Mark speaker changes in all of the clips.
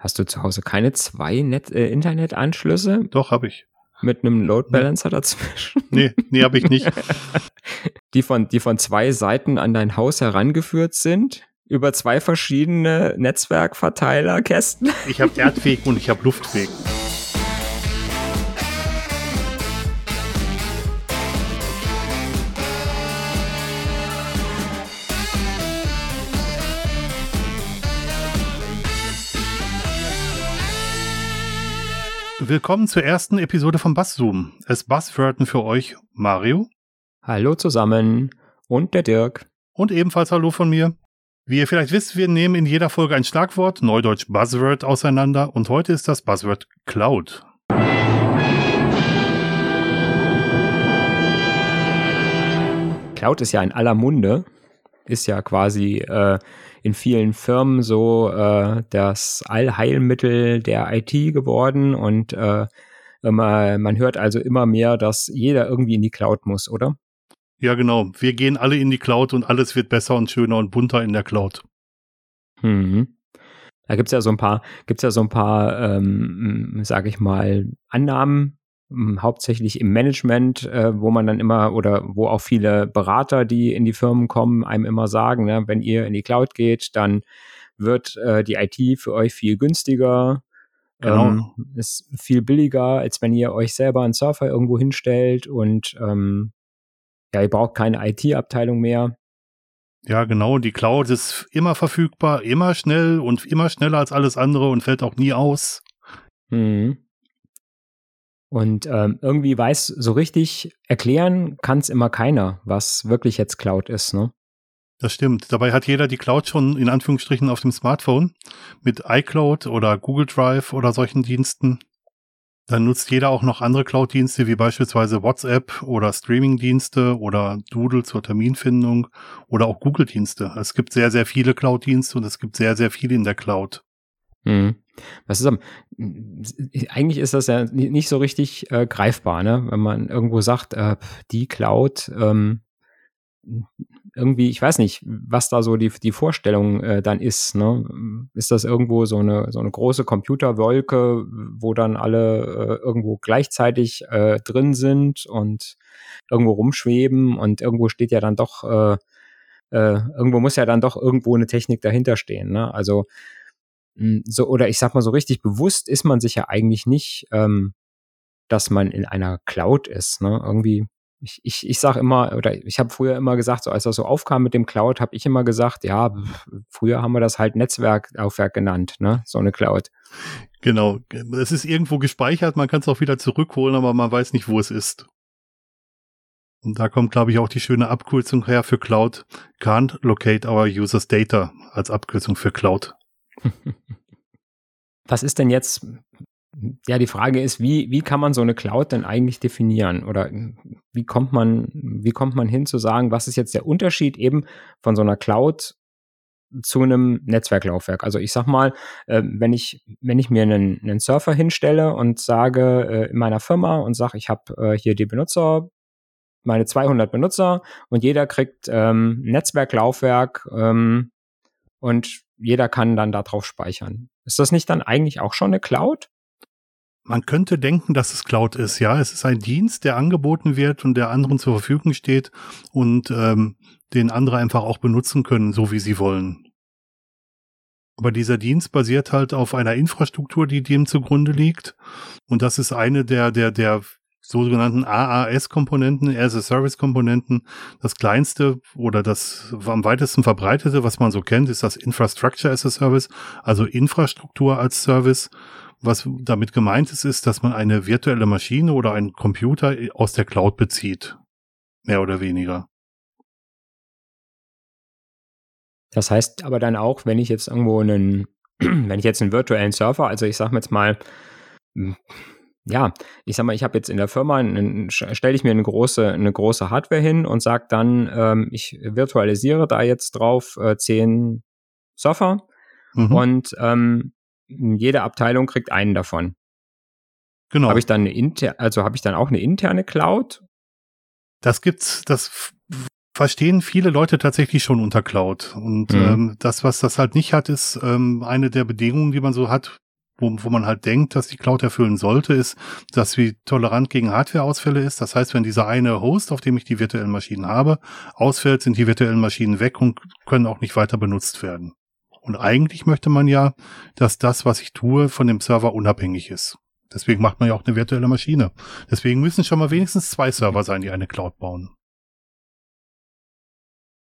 Speaker 1: Hast du zu Hause keine zwei Net äh, Internetanschlüsse?
Speaker 2: Doch, habe ich.
Speaker 1: Mit einem Load Balancer dazwischen?
Speaker 2: Nee, nee, habe ich nicht.
Speaker 1: die, von, die von zwei Seiten an dein Haus herangeführt sind? Über zwei verschiedene Netzwerkverteilerkästen?
Speaker 2: Ich habe Erdweg und ich habe Luftweg. Willkommen zur ersten Episode von Basszoom. Es Buzzwörten für euch Mario.
Speaker 1: Hallo zusammen. Und der Dirk.
Speaker 2: Und ebenfalls Hallo von mir. Wie ihr vielleicht wisst, wir nehmen in jeder Folge ein Schlagwort, Neudeutsch Buzzword, auseinander und heute ist das Buzzword Cloud.
Speaker 1: Cloud ist ja in aller Munde, ist ja quasi äh, in vielen Firmen so äh, das Allheilmittel der IT geworden und äh, immer, man hört also immer mehr, dass jeder irgendwie in die Cloud muss, oder?
Speaker 2: Ja, genau. Wir gehen alle in die Cloud und alles wird besser und schöner und bunter in der Cloud.
Speaker 1: Mhm. Da gibt's ja so ein paar, gibt's ja so ein paar, ähm, sage ich mal, Annahmen, hm, hauptsächlich im Management, äh, wo man dann immer oder wo auch viele Berater, die in die Firmen kommen, einem immer sagen, ne, wenn ihr in die Cloud geht, dann wird äh, die IT für euch viel günstiger, genau. ähm, ist viel billiger, als wenn ihr euch selber einen Surfer irgendwo hinstellt und ähm, ja, ihr braucht keine IT-Abteilung mehr.
Speaker 2: Ja, genau. Die Cloud ist immer verfügbar, immer schnell und immer schneller als alles andere und fällt auch nie aus.
Speaker 1: Mhm. Und ähm, irgendwie weiß so richtig erklären kann es immer keiner, was wirklich jetzt Cloud ist, ne?
Speaker 2: Das stimmt. Dabei hat jeder die Cloud schon in Anführungsstrichen auf dem Smartphone mit iCloud oder Google Drive oder solchen Diensten. Dann nutzt jeder auch noch andere Cloud-Dienste wie beispielsweise WhatsApp oder Streaming-Dienste oder Doodle zur Terminfindung oder auch Google-Dienste. Es gibt sehr, sehr viele Cloud-Dienste und es gibt sehr, sehr viele in der Cloud.
Speaker 1: Mhm. Was am, eigentlich ist das ja nicht so richtig äh, greifbar, ne? Wenn man irgendwo sagt, äh, die Cloud, ähm, irgendwie, ich weiß nicht, was da so die, die Vorstellung äh, dann ist. Ne? Ist das irgendwo so eine, so eine große Computerwolke, wo dann alle äh, irgendwo gleichzeitig äh, drin sind und irgendwo rumschweben und irgendwo steht ja dann doch, äh, äh, irgendwo muss ja dann doch irgendwo eine Technik dahinter stehen. Ne? Also so, oder ich sag mal so richtig bewusst ist man sich ja eigentlich nicht, ähm, dass man in einer Cloud ist. Ne? Irgendwie, ich, ich, ich sag immer, oder ich habe früher immer gesagt, so als das so aufkam mit dem Cloud, habe ich immer gesagt, ja, früher haben wir das halt Netzwerklaufwerk genannt, ne? So eine Cloud.
Speaker 2: Genau. Es ist irgendwo gespeichert, man kann es auch wieder zurückholen, aber man weiß nicht, wo es ist. Und da kommt, glaube ich, auch die schöne Abkürzung her für Cloud. Can't locate our users data als Abkürzung für Cloud.
Speaker 1: Was ist denn jetzt, ja, die Frage ist, wie, wie kann man so eine Cloud denn eigentlich definieren? Oder wie kommt man, wie kommt man hin zu sagen, was ist jetzt der Unterschied eben von so einer Cloud zu einem Netzwerklaufwerk. Also ich sag mal, äh, wenn ich wenn ich mir einen, einen Surfer hinstelle und sage äh, in meiner Firma und sage, ich habe äh, hier die Benutzer, meine 200 Benutzer und jeder kriegt ähm, Netzwerklaufwerk ähm, und jeder kann dann darauf speichern. Ist das nicht dann eigentlich auch schon eine Cloud?
Speaker 2: Man könnte denken, dass es Cloud ist, ja. Es ist ein Dienst, der angeboten wird und der anderen zur Verfügung steht und ähm, den andere einfach auch benutzen können, so wie sie wollen. Aber dieser Dienst basiert halt auf einer Infrastruktur, die dem zugrunde liegt. Und das ist eine der, der, der sogenannten AAS-Komponenten, As-a-Service-Komponenten. Das kleinste oder das am weitesten verbreitete, was man so kennt, ist das Infrastructure as a Service, also Infrastruktur als Service. Was damit gemeint ist, ist, dass man eine virtuelle Maschine oder einen Computer aus der Cloud bezieht. Mehr oder weniger.
Speaker 1: Das heißt aber dann auch, wenn ich jetzt irgendwo einen, wenn ich jetzt einen virtuellen Server, also ich sag mir jetzt mal, ja, ich sag mal, ich habe jetzt in der Firma, stelle ich mir eine große, eine große Hardware hin und sage dann, ähm, ich virtualisiere da jetzt drauf äh, zehn Surfer mhm. und ähm, jede Abteilung kriegt einen davon. Genau. Habe ich dann eine inter also habe ich dann auch eine interne Cloud?
Speaker 2: Das gibt's, das verstehen viele Leute tatsächlich schon unter Cloud. Und mhm. ähm, das, was das halt nicht hat, ist ähm, eine der Bedingungen, die man so hat wo, wo man halt denkt, dass die Cloud erfüllen sollte, ist, dass sie tolerant gegen Hardwareausfälle ist. Das heißt, wenn dieser eine Host, auf dem ich die virtuellen Maschinen habe, ausfällt, sind die virtuellen Maschinen weg und können auch nicht weiter benutzt werden. Und eigentlich möchte man ja, dass das, was ich tue, von dem Server unabhängig ist. Deswegen macht man ja auch eine virtuelle Maschine. Deswegen müssen schon mal wenigstens zwei Server sein, die eine Cloud bauen.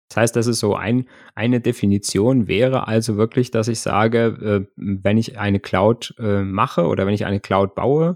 Speaker 1: Das heißt, das ist so ein, eine Definition wäre also wirklich, dass ich sage, äh, wenn ich eine Cloud äh, mache oder wenn ich eine Cloud baue,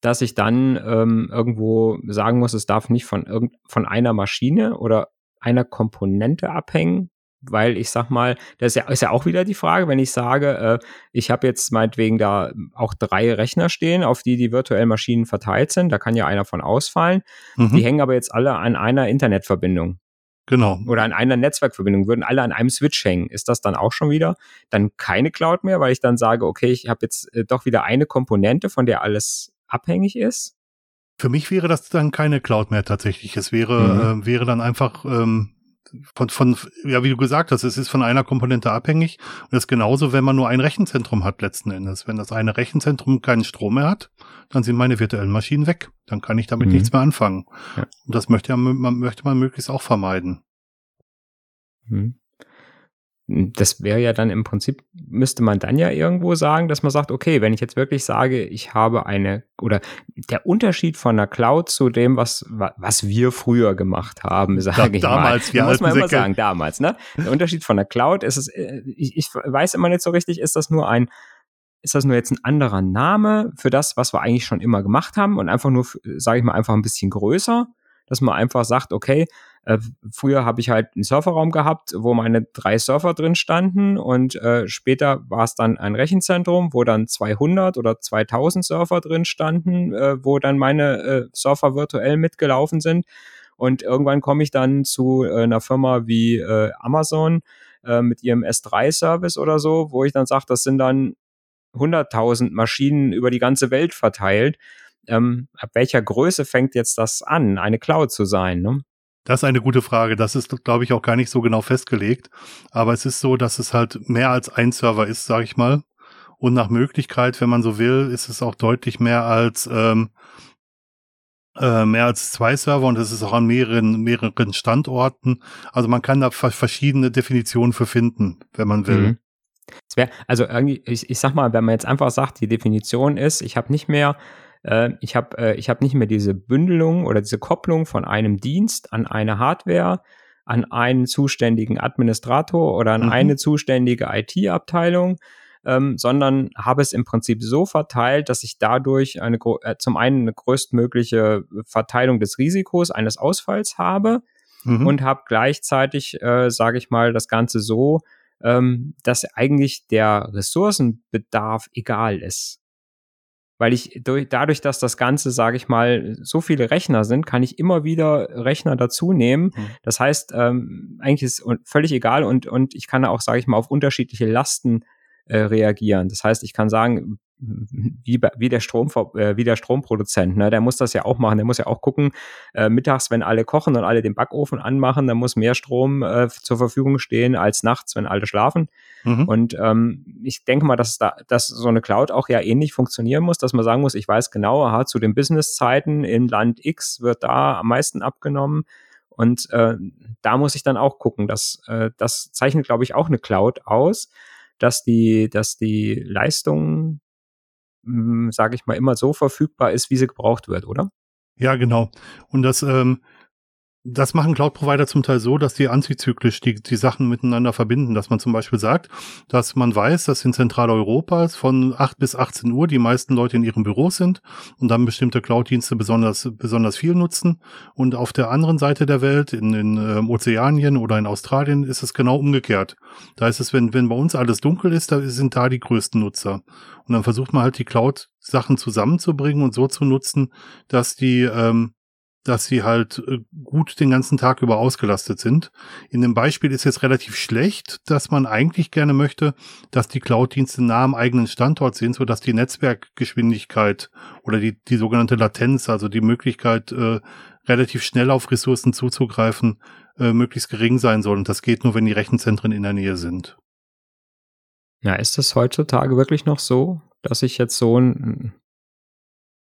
Speaker 1: dass ich dann ähm, irgendwo sagen muss, es darf nicht von, irgend, von einer Maschine oder einer Komponente abhängen, weil ich sag mal, das ist ja, ist ja auch wieder die Frage, wenn ich sage, äh, ich habe jetzt meinetwegen da auch drei Rechner stehen, auf die die virtuellen Maschinen verteilt sind, da kann ja einer von ausfallen, mhm. die hängen aber jetzt alle an einer Internetverbindung.
Speaker 2: Genau.
Speaker 1: Oder an einer Netzwerkverbindung, würden alle an einem Switch hängen. Ist das dann auch schon wieder dann keine Cloud mehr, weil ich dann sage, okay, ich habe jetzt äh, doch wieder eine Komponente, von der alles abhängig ist?
Speaker 2: Für mich wäre das dann keine Cloud mehr tatsächlich. Es wäre, mhm. äh, wäre dann einfach ähm, von, von, ja, wie du gesagt hast, es ist von einer Komponente abhängig. Und das ist genauso, wenn man nur ein Rechenzentrum hat letzten Endes. Wenn das eine Rechenzentrum keinen Strom mehr hat, dann sind meine virtuellen Maschinen weg. Dann kann ich damit mhm. nichts mehr anfangen. Ja. Und das möchte, ja, man, möchte man möglichst auch vermeiden.
Speaker 1: Mhm das wäre ja dann im Prinzip, müsste man dann ja irgendwo sagen, dass man sagt, okay, wenn ich jetzt wirklich sage, ich habe eine, oder der Unterschied von einer Cloud zu dem, was, was wir früher gemacht haben, sage ich
Speaker 2: damals,
Speaker 1: mal. muss man immer sagen, damals, ne? Der Unterschied von einer Cloud ist es, äh, ich, ich weiß immer nicht so richtig, ist das nur ein, ist das nur jetzt ein anderer Name für das, was wir eigentlich schon immer gemacht haben und einfach nur, sage ich mal, einfach ein bisschen größer, dass man einfach sagt, okay, äh, früher habe ich halt einen Serverraum gehabt, wo meine drei Server drin standen und äh, später war es dann ein Rechenzentrum, wo dann 200 oder 2000 Server drin standen, äh, wo dann meine äh, Server virtuell mitgelaufen sind. Und irgendwann komme ich dann zu äh, einer Firma wie äh, Amazon mit ihrem S3-Service oder so, wo ich dann sage, das sind dann 100.000 Maschinen über die ganze Welt verteilt. Ähm, ab welcher Größe fängt jetzt das an, eine Cloud zu sein? Ne?
Speaker 2: Das ist eine gute Frage. Das ist, glaube ich, auch gar nicht so genau festgelegt. Aber es ist so, dass es halt mehr als ein Server ist, sage ich mal. Und nach Möglichkeit, wenn man so will, ist es auch deutlich mehr als ähm, äh, mehr als zwei Server und es ist auch an mehreren mehreren Standorten. Also man kann da verschiedene Definitionen für finden, wenn man will. Mhm.
Speaker 1: Wär, also irgendwie, ich, ich sag mal, wenn man jetzt einfach sagt, die Definition ist, ich habe nicht mehr äh, ich habe äh, ich hab nicht mehr diese Bündelung oder diese Kopplung von einem Dienst an eine Hardware, an einen zuständigen Administrator oder an mhm. eine zuständige IT-Abteilung, ähm, sondern habe es im Prinzip so verteilt, dass ich dadurch eine äh, zum einen eine größtmögliche Verteilung des Risikos eines Ausfalls habe mhm. und habe gleichzeitig, äh, sage ich mal, das Ganze so, ähm, dass eigentlich der Ressourcenbedarf egal ist weil ich durch, dadurch, dass das Ganze, sage ich mal, so viele Rechner sind, kann ich immer wieder Rechner dazu nehmen. Mhm. Das heißt, ähm, eigentlich ist völlig egal und, und ich kann auch, sage ich mal, auf unterschiedliche Lasten äh, reagieren. Das heißt, ich kann sagen, wie, wie der Strom äh, wie der Stromproduzent, ne? Der muss das ja auch machen. Der muss ja auch gucken, äh, mittags, wenn alle kochen und alle den Backofen anmachen, dann muss mehr Strom äh, zur Verfügung stehen als nachts, wenn alle schlafen. Mhm. Und ähm, ich denke mal, dass da, dass so eine Cloud auch ja ähnlich funktionieren muss, dass man sagen muss, ich weiß genau, aha, zu den Businesszeiten in Land X wird da am meisten abgenommen. Und äh, da muss ich dann auch gucken, dass äh, das zeichnet, glaube ich, auch eine Cloud aus, dass die, dass die Leistung hm, sage ich mal, immer so verfügbar ist, wie sie gebraucht wird, oder?
Speaker 2: Ja, genau. Und das ähm, das machen Cloud-Provider zum Teil so, dass die antizyklisch die, die Sachen miteinander verbinden, dass man zum Beispiel sagt, dass man weiß, dass in Zentraleuropa von 8 bis 18 Uhr die meisten Leute in ihren Büros sind und dann bestimmte Cloud-Dienste besonders, besonders viel nutzen. Und auf der anderen Seite der Welt, in, in äh, Ozeanien oder in Australien, ist es genau umgekehrt. Da ist es, wenn, wenn bei uns alles dunkel ist, da sind da die größten Nutzer. Und dann versucht man halt die Cloud-Sachen zusammenzubringen und so zu nutzen, dass die ähm, dass sie halt äh, gut den ganzen Tag über ausgelastet sind. In dem Beispiel ist jetzt relativ schlecht, dass man eigentlich gerne möchte, dass die Cloud-Dienste nah am eigenen Standort sind, so dass die Netzwerkgeschwindigkeit oder die, die sogenannte Latenz, also die Möglichkeit, äh, relativ schnell auf Ressourcen zuzugreifen, äh, möglichst gering sein soll. Und das geht nur, wenn die Rechenzentren in der Nähe sind.
Speaker 1: Ja, ist das heutzutage wirklich noch so? dass ich jetzt so ein,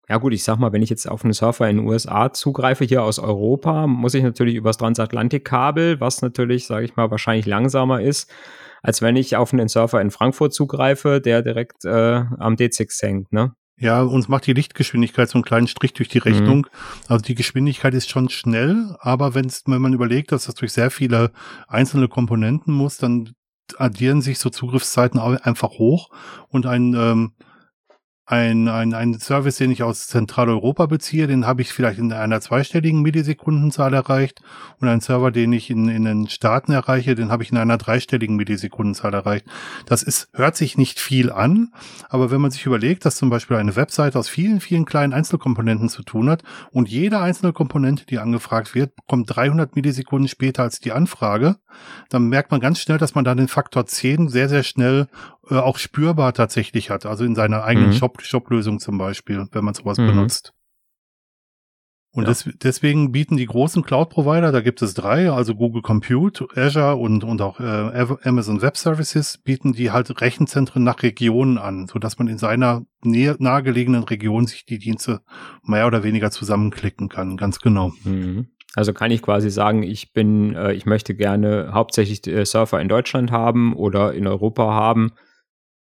Speaker 1: ja gut, ich sag mal, wenn ich jetzt auf einen Surfer in den USA zugreife, hier aus Europa, muss ich natürlich übers Transatlantikkabel, was natürlich, sage ich mal, wahrscheinlich langsamer ist, als wenn ich auf einen Surfer in Frankfurt zugreife, der direkt äh, am D6 hängt, ne?
Speaker 2: Ja, uns macht die Lichtgeschwindigkeit so einen kleinen Strich durch die Rechnung. Mhm. Also die Geschwindigkeit ist schon schnell, aber wenn's, wenn man überlegt, dass das durch sehr viele einzelne Komponenten muss, dann addieren sich so Zugriffszeiten einfach hoch und ein ähm, ein, ein, ein Service, den ich aus Zentraleuropa beziehe, den habe ich vielleicht in einer zweistelligen Millisekundenzahl erreicht und einen Server, den ich in, in den Staaten erreiche, den habe ich in einer dreistelligen Millisekundenzahl erreicht. Das ist, hört sich nicht viel an, aber wenn man sich überlegt, dass zum Beispiel eine Webseite aus vielen, vielen kleinen Einzelkomponenten zu tun hat und jede einzelne Komponente, die angefragt wird, kommt 300 Millisekunden später als die Anfrage, dann merkt man ganz schnell, dass man da den Faktor 10 sehr, sehr schnell äh, auch spürbar tatsächlich hat. Also in seiner eigenen mhm. Shop, Shop-Lösung zum Beispiel, wenn man sowas mhm. benutzt. Und ja. des, deswegen bieten die großen Cloud-Provider, da gibt es drei, also Google Compute, Azure und, und auch äh, Amazon Web Services, bieten die halt Rechenzentren nach Regionen an, so dass man in seiner nähe, nahegelegenen Region sich die Dienste mehr oder weniger zusammenklicken kann, ganz genau.
Speaker 1: Mhm. Also kann ich quasi sagen, ich bin, äh, ich möchte gerne hauptsächlich äh, Surfer in Deutschland haben oder in Europa haben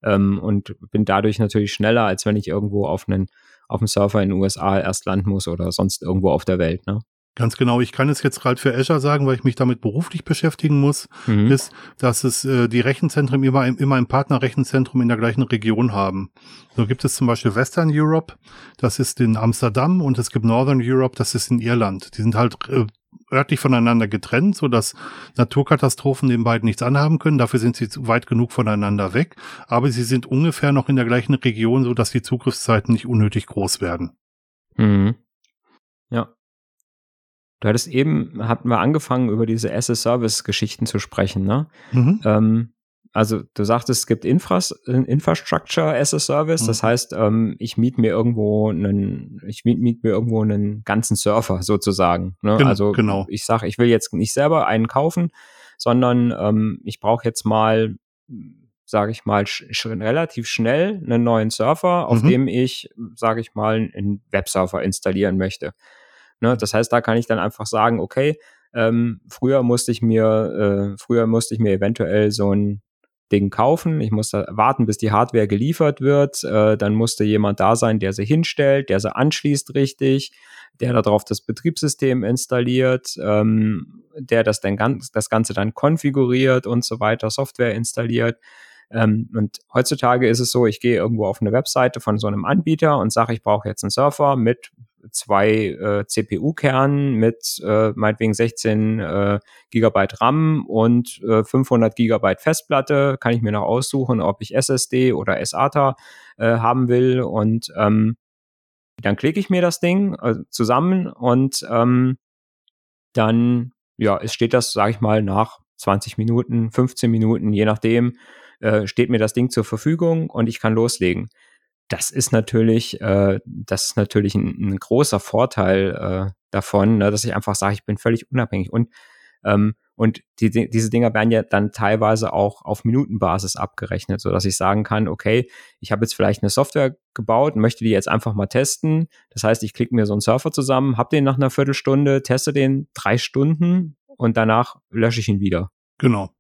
Speaker 1: ähm, und bin dadurch natürlich schneller, als wenn ich irgendwo auf einen auf dem Surfer in den USA erst landen muss oder sonst irgendwo auf der Welt. Ne?
Speaker 2: Ganz genau. Ich kann es jetzt gerade für Azure sagen, weil ich mich damit beruflich beschäftigen muss, mhm. ist, dass es äh, die Rechenzentren immer, immer ein Partnerrechenzentrum in der gleichen Region haben. So gibt es zum Beispiel Western Europe, das ist in Amsterdam und es gibt Northern Europe, das ist in Irland. Die sind halt äh, örtlich voneinander getrennt, so dass Naturkatastrophen den beiden nichts anhaben können. Dafür sind sie weit genug voneinander weg. Aber sie sind ungefähr noch in der gleichen Region, so dass die Zugriffszeiten nicht unnötig groß werden.
Speaker 1: Mhm. Ja. Du hattest eben, hatten wir angefangen, über diese SS-Service-Geschichten zu sprechen, ne? Mhm. Ähm, also du sagtest, es gibt Infras Infrastructure as a Service, mhm. das heißt, ähm, ich miete mir irgendwo einen, ich miete miet mir irgendwo einen ganzen Surfer sozusagen. Ne? Gen also genau. ich sage, ich will jetzt nicht selber einen kaufen, sondern ähm, ich brauche jetzt mal, sage ich mal, sch relativ schnell einen neuen Surfer, auf mhm. dem ich, sage ich mal, einen Websurfer installieren möchte. Ne? Das heißt, da kann ich dann einfach sagen, okay, ähm, früher musste ich mir, äh, früher musste ich mir eventuell so ein Ding kaufen. Ich musste warten, bis die Hardware geliefert wird. Äh, dann musste jemand da sein, der sie hinstellt, der sie anschließt richtig, der darauf das Betriebssystem installiert, ähm, der das, dann ganz, das Ganze dann konfiguriert und so weiter, Software installiert. Ähm, und heutzutage ist es so, ich gehe irgendwo auf eine Webseite von so einem Anbieter und sage, ich brauche jetzt einen Surfer mit zwei äh, CPU-Kernen mit äh, meinetwegen 16 äh, Gigabyte RAM und äh, 500 Gigabyte Festplatte. Kann ich mir noch aussuchen, ob ich SSD oder SATA äh, haben will. Und ähm, dann klicke ich mir das Ding äh, zusammen und ähm, dann ja, es steht das, sage ich mal, nach 20 Minuten, 15 Minuten, je nachdem, äh, steht mir das Ding zur Verfügung und ich kann loslegen das ist natürlich, äh, das ist natürlich ein, ein großer Vorteil äh, davon, ne, dass ich einfach sage, ich bin völlig unabhängig und ähm, und die, diese Dinger werden ja dann teilweise auch auf Minutenbasis abgerechnet, so dass ich sagen kann, okay, ich habe jetzt vielleicht eine Software gebaut, möchte die jetzt einfach mal testen. Das heißt, ich klicke mir so einen Surfer zusammen, habe den nach einer Viertelstunde, teste den drei Stunden und danach lösche ich ihn wieder.
Speaker 2: Genau.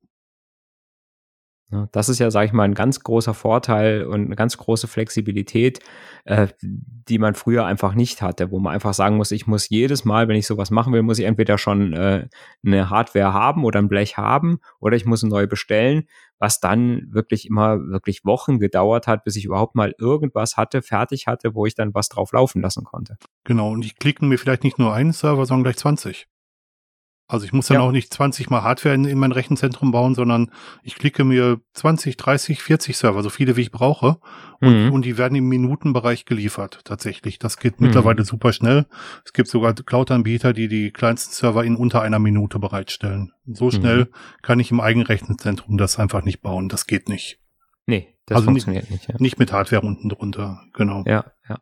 Speaker 1: Das ist ja, sage ich mal, ein ganz großer Vorteil und eine ganz große Flexibilität, äh, die man früher einfach nicht hatte, wo man einfach sagen muss, ich muss jedes Mal, wenn ich sowas machen will, muss ich entweder schon äh, eine Hardware haben oder ein Blech haben oder ich muss neu bestellen, was dann wirklich immer wirklich Wochen gedauert hat, bis ich überhaupt mal irgendwas hatte, fertig hatte, wo ich dann was drauf laufen lassen konnte.
Speaker 2: Genau, und ich klicke mir vielleicht nicht nur einen Server, sondern gleich 20. Also ich muss dann ja. auch nicht 20 mal Hardware in, in, mein Rechenzentrum bauen, sondern ich klicke mir 20, 30, 40 Server, so viele wie ich brauche. Und, mhm. und die werden im Minutenbereich geliefert, tatsächlich. Das geht mhm. mittlerweile super schnell. Es gibt sogar Cloud-Anbieter, die die kleinsten Server in unter einer Minute bereitstellen. So schnell mhm. kann ich im eigenen Rechenzentrum das einfach nicht bauen. Das geht nicht.
Speaker 1: Nee, das also funktioniert nicht. Nicht,
Speaker 2: ja. nicht mit Hardware unten drunter, genau.
Speaker 1: Ja, ja.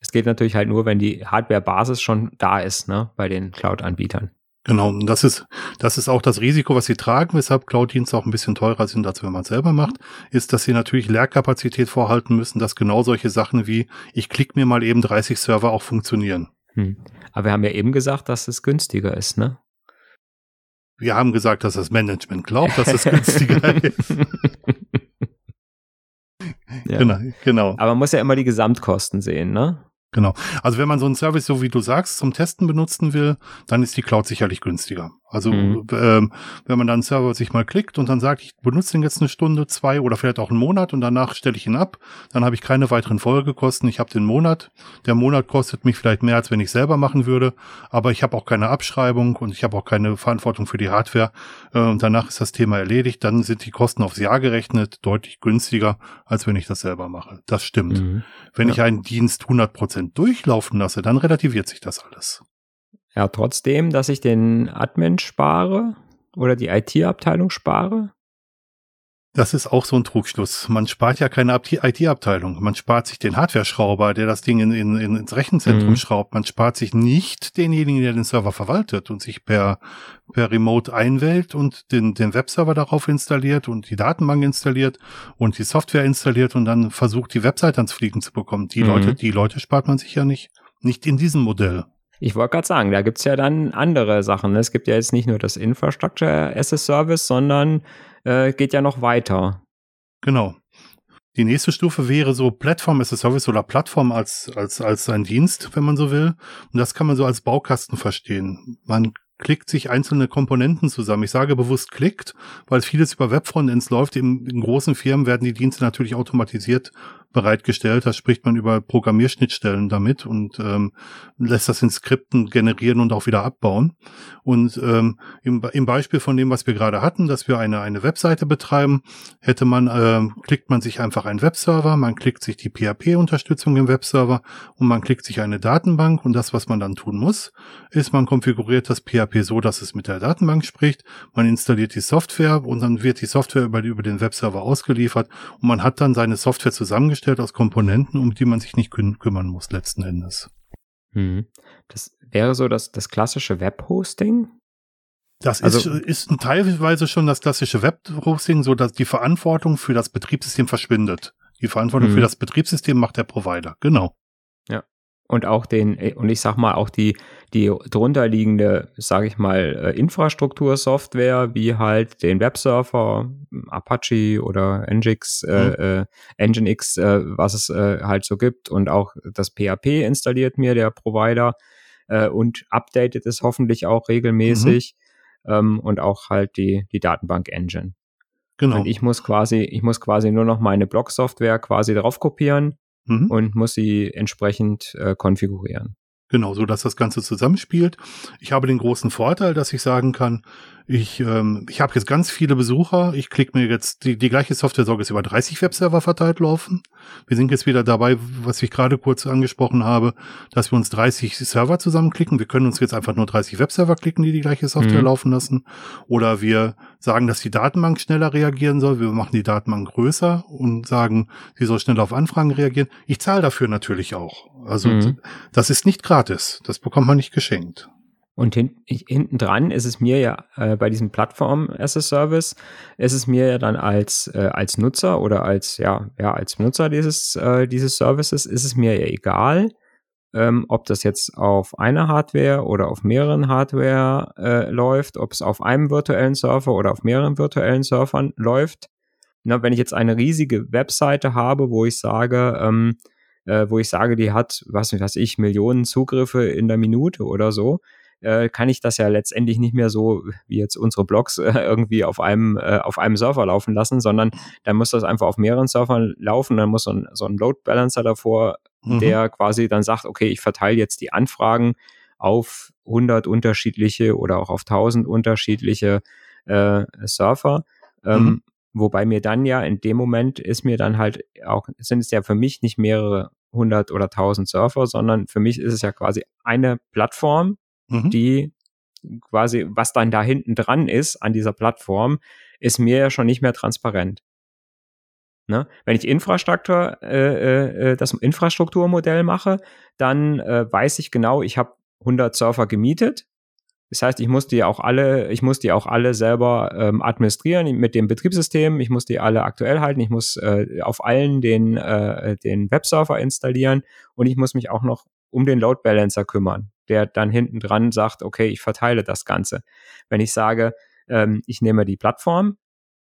Speaker 1: Es geht natürlich halt nur, wenn die Hardware-Basis schon da ist, ne, bei den Cloud-Anbietern.
Speaker 2: Genau, und das ist, das ist auch das Risiko, was sie tragen, weshalb Cloud-Dienste auch ein bisschen teurer sind, als wenn man es selber macht, ist, dass sie natürlich Leerkapazität vorhalten müssen, dass genau solche Sachen wie, ich klicke mir mal eben 30 Server auch funktionieren.
Speaker 1: Hm. Aber wir haben ja eben gesagt, dass es günstiger ist, ne?
Speaker 2: Wir haben gesagt, dass das Management glaubt, dass es günstiger ist.
Speaker 1: ja.
Speaker 2: Genau, genau.
Speaker 1: Aber man muss ja immer die Gesamtkosten sehen, ne?
Speaker 2: Genau. Also wenn man so einen Service, so wie du sagst, zum Testen benutzen will, dann ist die Cloud sicherlich günstiger. Also mhm. ähm, wenn man dann einen Server sich mal klickt und dann sagt, ich benutze den jetzt eine Stunde, zwei oder vielleicht auch einen Monat und danach stelle ich ihn ab, dann habe ich keine weiteren Folgekosten. Ich habe den Monat. Der Monat kostet mich vielleicht mehr, als wenn ich selber machen würde, aber ich habe auch keine Abschreibung und ich habe auch keine Verantwortung für die Hardware. Äh, und danach ist das Thema erledigt. Dann sind die Kosten aufs Jahr gerechnet deutlich günstiger, als wenn ich das selber mache. Das stimmt. Mhm. Wenn ja. ich einen Dienst 100% durchlaufen lasse, dann relativiert sich das alles.
Speaker 1: Ja, trotzdem, dass ich den Admin spare oder die IT-Abteilung spare.
Speaker 2: Das ist auch so ein Trugschluss. Man spart ja keine IT-Abteilung. Man spart sich den Hardware-Schrauber, der das Ding in, in, ins Rechenzentrum mhm. schraubt. Man spart sich nicht denjenigen, der den Server verwaltet und sich per, per Remote einwählt und den, den Webserver darauf installiert und die Datenbank installiert und die Software installiert und dann versucht, die Website ans Fliegen zu bekommen. Die mhm. Leute, die Leute spart man sich ja nicht. Nicht in diesem Modell.
Speaker 1: Ich wollte gerade sagen, da gibt es ja dann andere Sachen. Ne? Es gibt ja jetzt nicht nur das Infrastructure as a Service, sondern äh, geht ja noch weiter.
Speaker 2: Genau. Die nächste Stufe wäre so Plattform as a Service oder Plattform als, als, als ein Dienst, wenn man so will. Und das kann man so als Baukasten verstehen. Man klickt sich einzelne Komponenten zusammen. Ich sage bewusst klickt, weil vieles über Webfrontends läuft. In, in großen Firmen werden die Dienste natürlich automatisiert bereitgestellt. Da spricht man über Programmierschnittstellen damit und ähm, lässt das in Skripten generieren und auch wieder abbauen. Und ähm, im, im Beispiel von dem, was wir gerade hatten, dass wir eine, eine Webseite betreiben, hätte man, äh, klickt man sich einfach einen Webserver, man klickt sich die PHP-Unterstützung im Webserver und man klickt sich eine Datenbank und das, was man dann tun muss, ist, man konfiguriert das PHP so, dass es mit der Datenbank spricht, man installiert die Software und dann wird die Software über, über den Webserver ausgeliefert und man hat dann seine Software zusammengestellt zusammengestellt aus Komponenten, um die man sich nicht kü kümmern muss letzten Endes.
Speaker 1: Hm. Das wäre so das, das klassische Webhosting?
Speaker 2: Das also, ist, ist teilweise schon das klassische Webhosting, so dass die Verantwortung für das Betriebssystem verschwindet. Die Verantwortung für hm. das Betriebssystem macht der Provider, genau
Speaker 1: und auch den, äh, und ich sag mal, auch die, die drunterliegende, sage ich mal, äh, Infrastruktursoftware, wie halt den Webserver, Apache oder Nginx, äh, mhm. äh, Nginx, äh, was es äh, halt so gibt, und auch das PHP installiert mir der Provider äh, und updatet es hoffentlich auch regelmäßig mhm. ähm, und auch halt die, die Datenbank-Engine. Genau. Und ich muss quasi, ich muss quasi nur noch meine Blog-Software quasi drauf kopieren mhm. und muss sie entsprechend äh, konfigurieren.
Speaker 2: Genau, so dass das Ganze zusammenspielt. Ich habe den großen Vorteil, dass ich sagen kann, ich, ähm, ich habe jetzt ganz viele Besucher. Ich klicke mir jetzt, die, die gleiche Software soll jetzt über 30 Webserver verteilt laufen. Wir sind jetzt wieder dabei, was ich gerade kurz angesprochen habe, dass wir uns 30 Server zusammenklicken. Wir können uns jetzt einfach nur 30 Webserver klicken, die die gleiche Software mhm. laufen lassen. Oder wir sagen, dass die Datenbank schneller reagieren soll. Wir machen die Datenbank größer und sagen, sie soll schneller auf Anfragen reagieren. Ich zahle dafür natürlich auch. Also mhm. das ist nicht gratis. Das bekommt man nicht geschenkt.
Speaker 1: Und hin, hinten dran ist es mir ja äh, bei diesem Plattform as a Service, ist es mir ja dann als, äh, als Nutzer oder als, ja, ja, als Nutzer dieses, äh, dieses Services, ist es mir ja egal, ähm, ob das jetzt auf einer Hardware oder auf mehreren Hardware äh, läuft, ob es auf einem virtuellen Server oder auf mehreren virtuellen Servern läuft. Na, wenn ich jetzt eine riesige Webseite habe, wo ich sage, ähm, äh, wo ich sage, die hat, was weiß ich, Millionen Zugriffe in der Minute oder so, äh, kann ich das ja letztendlich nicht mehr so wie jetzt unsere Blogs äh, irgendwie auf einem, äh, auf einem Server laufen lassen, sondern dann muss das einfach auf mehreren Servern laufen. Dann muss so ein, so ein Load Balancer davor, mhm. der quasi dann sagt, okay, ich verteile jetzt die Anfragen auf 100 unterschiedliche oder auch auf 1000 unterschiedliche äh, Server. Ähm, mhm. Wobei mir dann ja in dem Moment ist mir dann halt auch, sind es ja für mich nicht mehrere hundert oder tausend Server, sondern für mich ist es ja quasi eine Plattform, mhm. die quasi, was dann da hinten dran ist an dieser Plattform, ist mir ja schon nicht mehr transparent. Ne? Wenn ich Infrastruktur, äh, äh, das Infrastrukturmodell mache, dann äh, weiß ich genau, ich habe 100 Server gemietet. Das heißt, ich muss die auch alle, ich muss die auch alle selber ähm, administrieren mit dem Betriebssystem. Ich muss die alle aktuell halten. Ich muss äh, auf allen den, äh, den Webserver installieren und ich muss mich auch noch um den Load Balancer kümmern, der dann hinten dran sagt, okay, ich verteile das Ganze. Wenn ich sage, ähm, ich nehme die Plattform,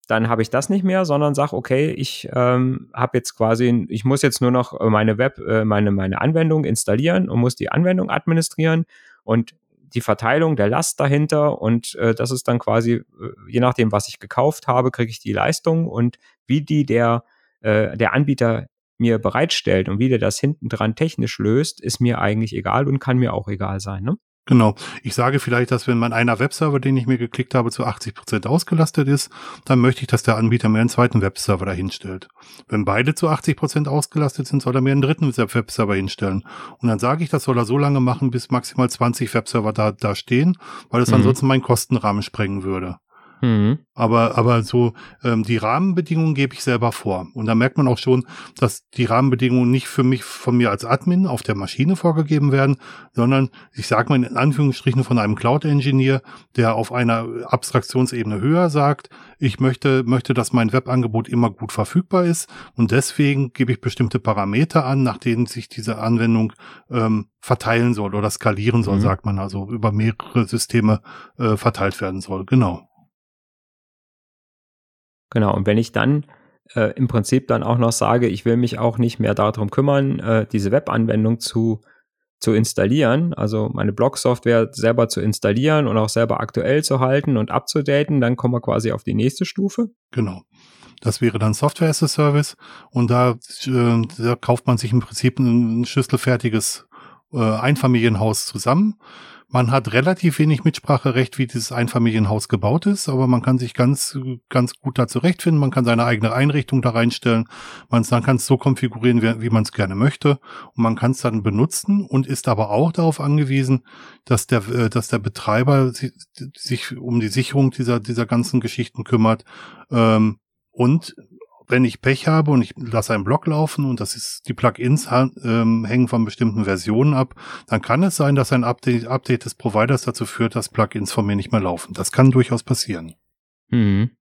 Speaker 1: dann habe ich das nicht mehr, sondern sage, okay, ich ähm, habe jetzt quasi, ich muss jetzt nur noch meine Web, äh, meine, meine Anwendung installieren und muss die Anwendung administrieren und die Verteilung der Last dahinter und äh, das ist dann quasi, äh, je nachdem, was ich gekauft habe, kriege ich die Leistung und wie die der, äh, der Anbieter mir bereitstellt und wie der das hinten dran technisch löst, ist mir eigentlich egal und kann mir auch egal sein. Ne?
Speaker 2: Genau. Ich sage vielleicht, dass wenn mein einer Webserver, den ich mir geklickt habe, zu 80 Prozent ausgelastet ist, dann möchte ich, dass der Anbieter mir einen zweiten Webserver dahinstellt. Wenn beide zu 80 Prozent ausgelastet sind, soll er mir einen dritten Webserver hinstellen. Und dann sage ich, das soll er so lange machen, bis maximal 20 Webserver da, da stehen, weil es mhm. ansonsten meinen Kostenrahmen sprengen würde. Mhm. Aber, aber so ähm, die Rahmenbedingungen gebe ich selber vor. Und da merkt man auch schon, dass die Rahmenbedingungen nicht für mich von mir als Admin auf der Maschine vorgegeben werden, sondern ich sage mal in Anführungsstrichen von einem Cloud-Engineer, der auf einer Abstraktionsebene höher sagt, ich möchte, möchte, dass mein Webangebot immer gut verfügbar ist und deswegen gebe ich bestimmte Parameter an, nach denen sich diese Anwendung ähm, verteilen soll oder skalieren soll, mhm. sagt man, also über mehrere Systeme äh, verteilt werden soll. Genau.
Speaker 1: Genau, und wenn ich dann äh, im Prinzip dann auch noch sage, ich will mich auch nicht mehr darum kümmern, äh, diese Webanwendung zu, zu installieren, also meine Blog-Software selber zu installieren und auch selber aktuell zu halten und abzudaten, dann kommen wir quasi auf die nächste Stufe.
Speaker 2: Genau. Das wäre dann Software as a Service und da, äh, da kauft man sich im Prinzip ein schlüsselfertiges äh, Einfamilienhaus zusammen man hat relativ wenig Mitspracherecht, wie dieses Einfamilienhaus gebaut ist, aber man kann sich ganz, ganz gut da zurechtfinden. Man kann seine eigene Einrichtung da reinstellen. Man kann es so konfigurieren, wie, wie man es gerne möchte. Und man kann es dann benutzen und ist aber auch darauf angewiesen, dass der, äh, dass der Betreiber sich um die Sicherung dieser, dieser ganzen Geschichten kümmert. Ähm, und wenn ich Pech habe und ich lasse einen Block laufen und das ist, die Plugins ähm, hängen von bestimmten Versionen ab, dann kann es sein, dass ein Update, Update des Providers dazu führt, dass Plugins von mir nicht mehr laufen. Das kann durchaus passieren.
Speaker 1: Mhm.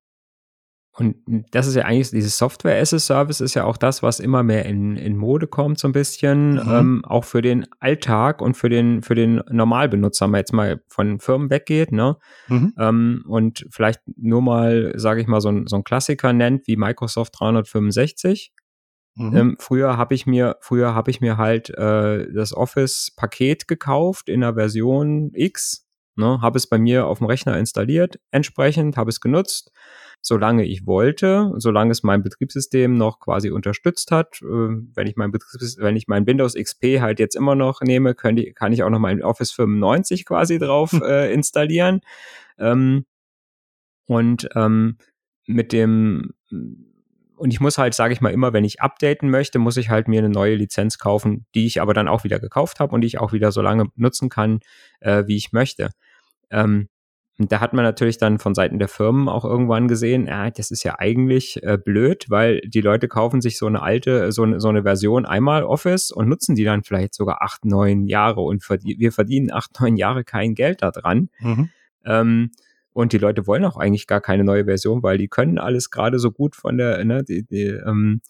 Speaker 1: Und das ist ja eigentlich, dieses Software as a Service ist ja auch das, was immer mehr in, in Mode kommt, so ein bisschen, mhm. ähm, auch für den Alltag und für den, für den Normalbenutzer, wenn man jetzt mal von Firmen weggeht, ne? Mhm. Ähm, und vielleicht nur mal, sage ich mal, so ein, so ein Klassiker nennt, wie Microsoft 365. Mhm. Ähm, früher habe ich mir, früher habe ich mir halt äh, das Office-Paket gekauft in der Version X, ne? habe es bei mir auf dem Rechner installiert, entsprechend, habe es genutzt solange ich wollte, solange es mein Betriebssystem noch quasi unterstützt hat. Äh, wenn ich mein Betriebssystem, wenn ich mein Windows XP halt jetzt immer noch nehme, kann ich, kann ich auch noch mein Office 95 quasi drauf äh, installieren. Ähm, und ähm, mit dem und ich muss halt, sage ich mal, immer, wenn ich updaten möchte, muss ich halt mir eine neue Lizenz kaufen, die ich aber dann auch wieder gekauft habe und die ich auch wieder so lange nutzen kann, äh, wie ich möchte. Ähm, und da hat man natürlich dann von Seiten der Firmen auch irgendwann gesehen, ja, das ist ja eigentlich äh, blöd, weil die Leute kaufen sich so eine alte, so eine, so eine Version einmal Office und nutzen die dann vielleicht sogar acht, neun Jahre und verdien, wir verdienen acht, neun Jahre kein Geld daran. Mhm. Ähm, und die Leute wollen auch eigentlich gar keine neue Version, weil die können alles gerade so gut von der, ne, die, die, ähm,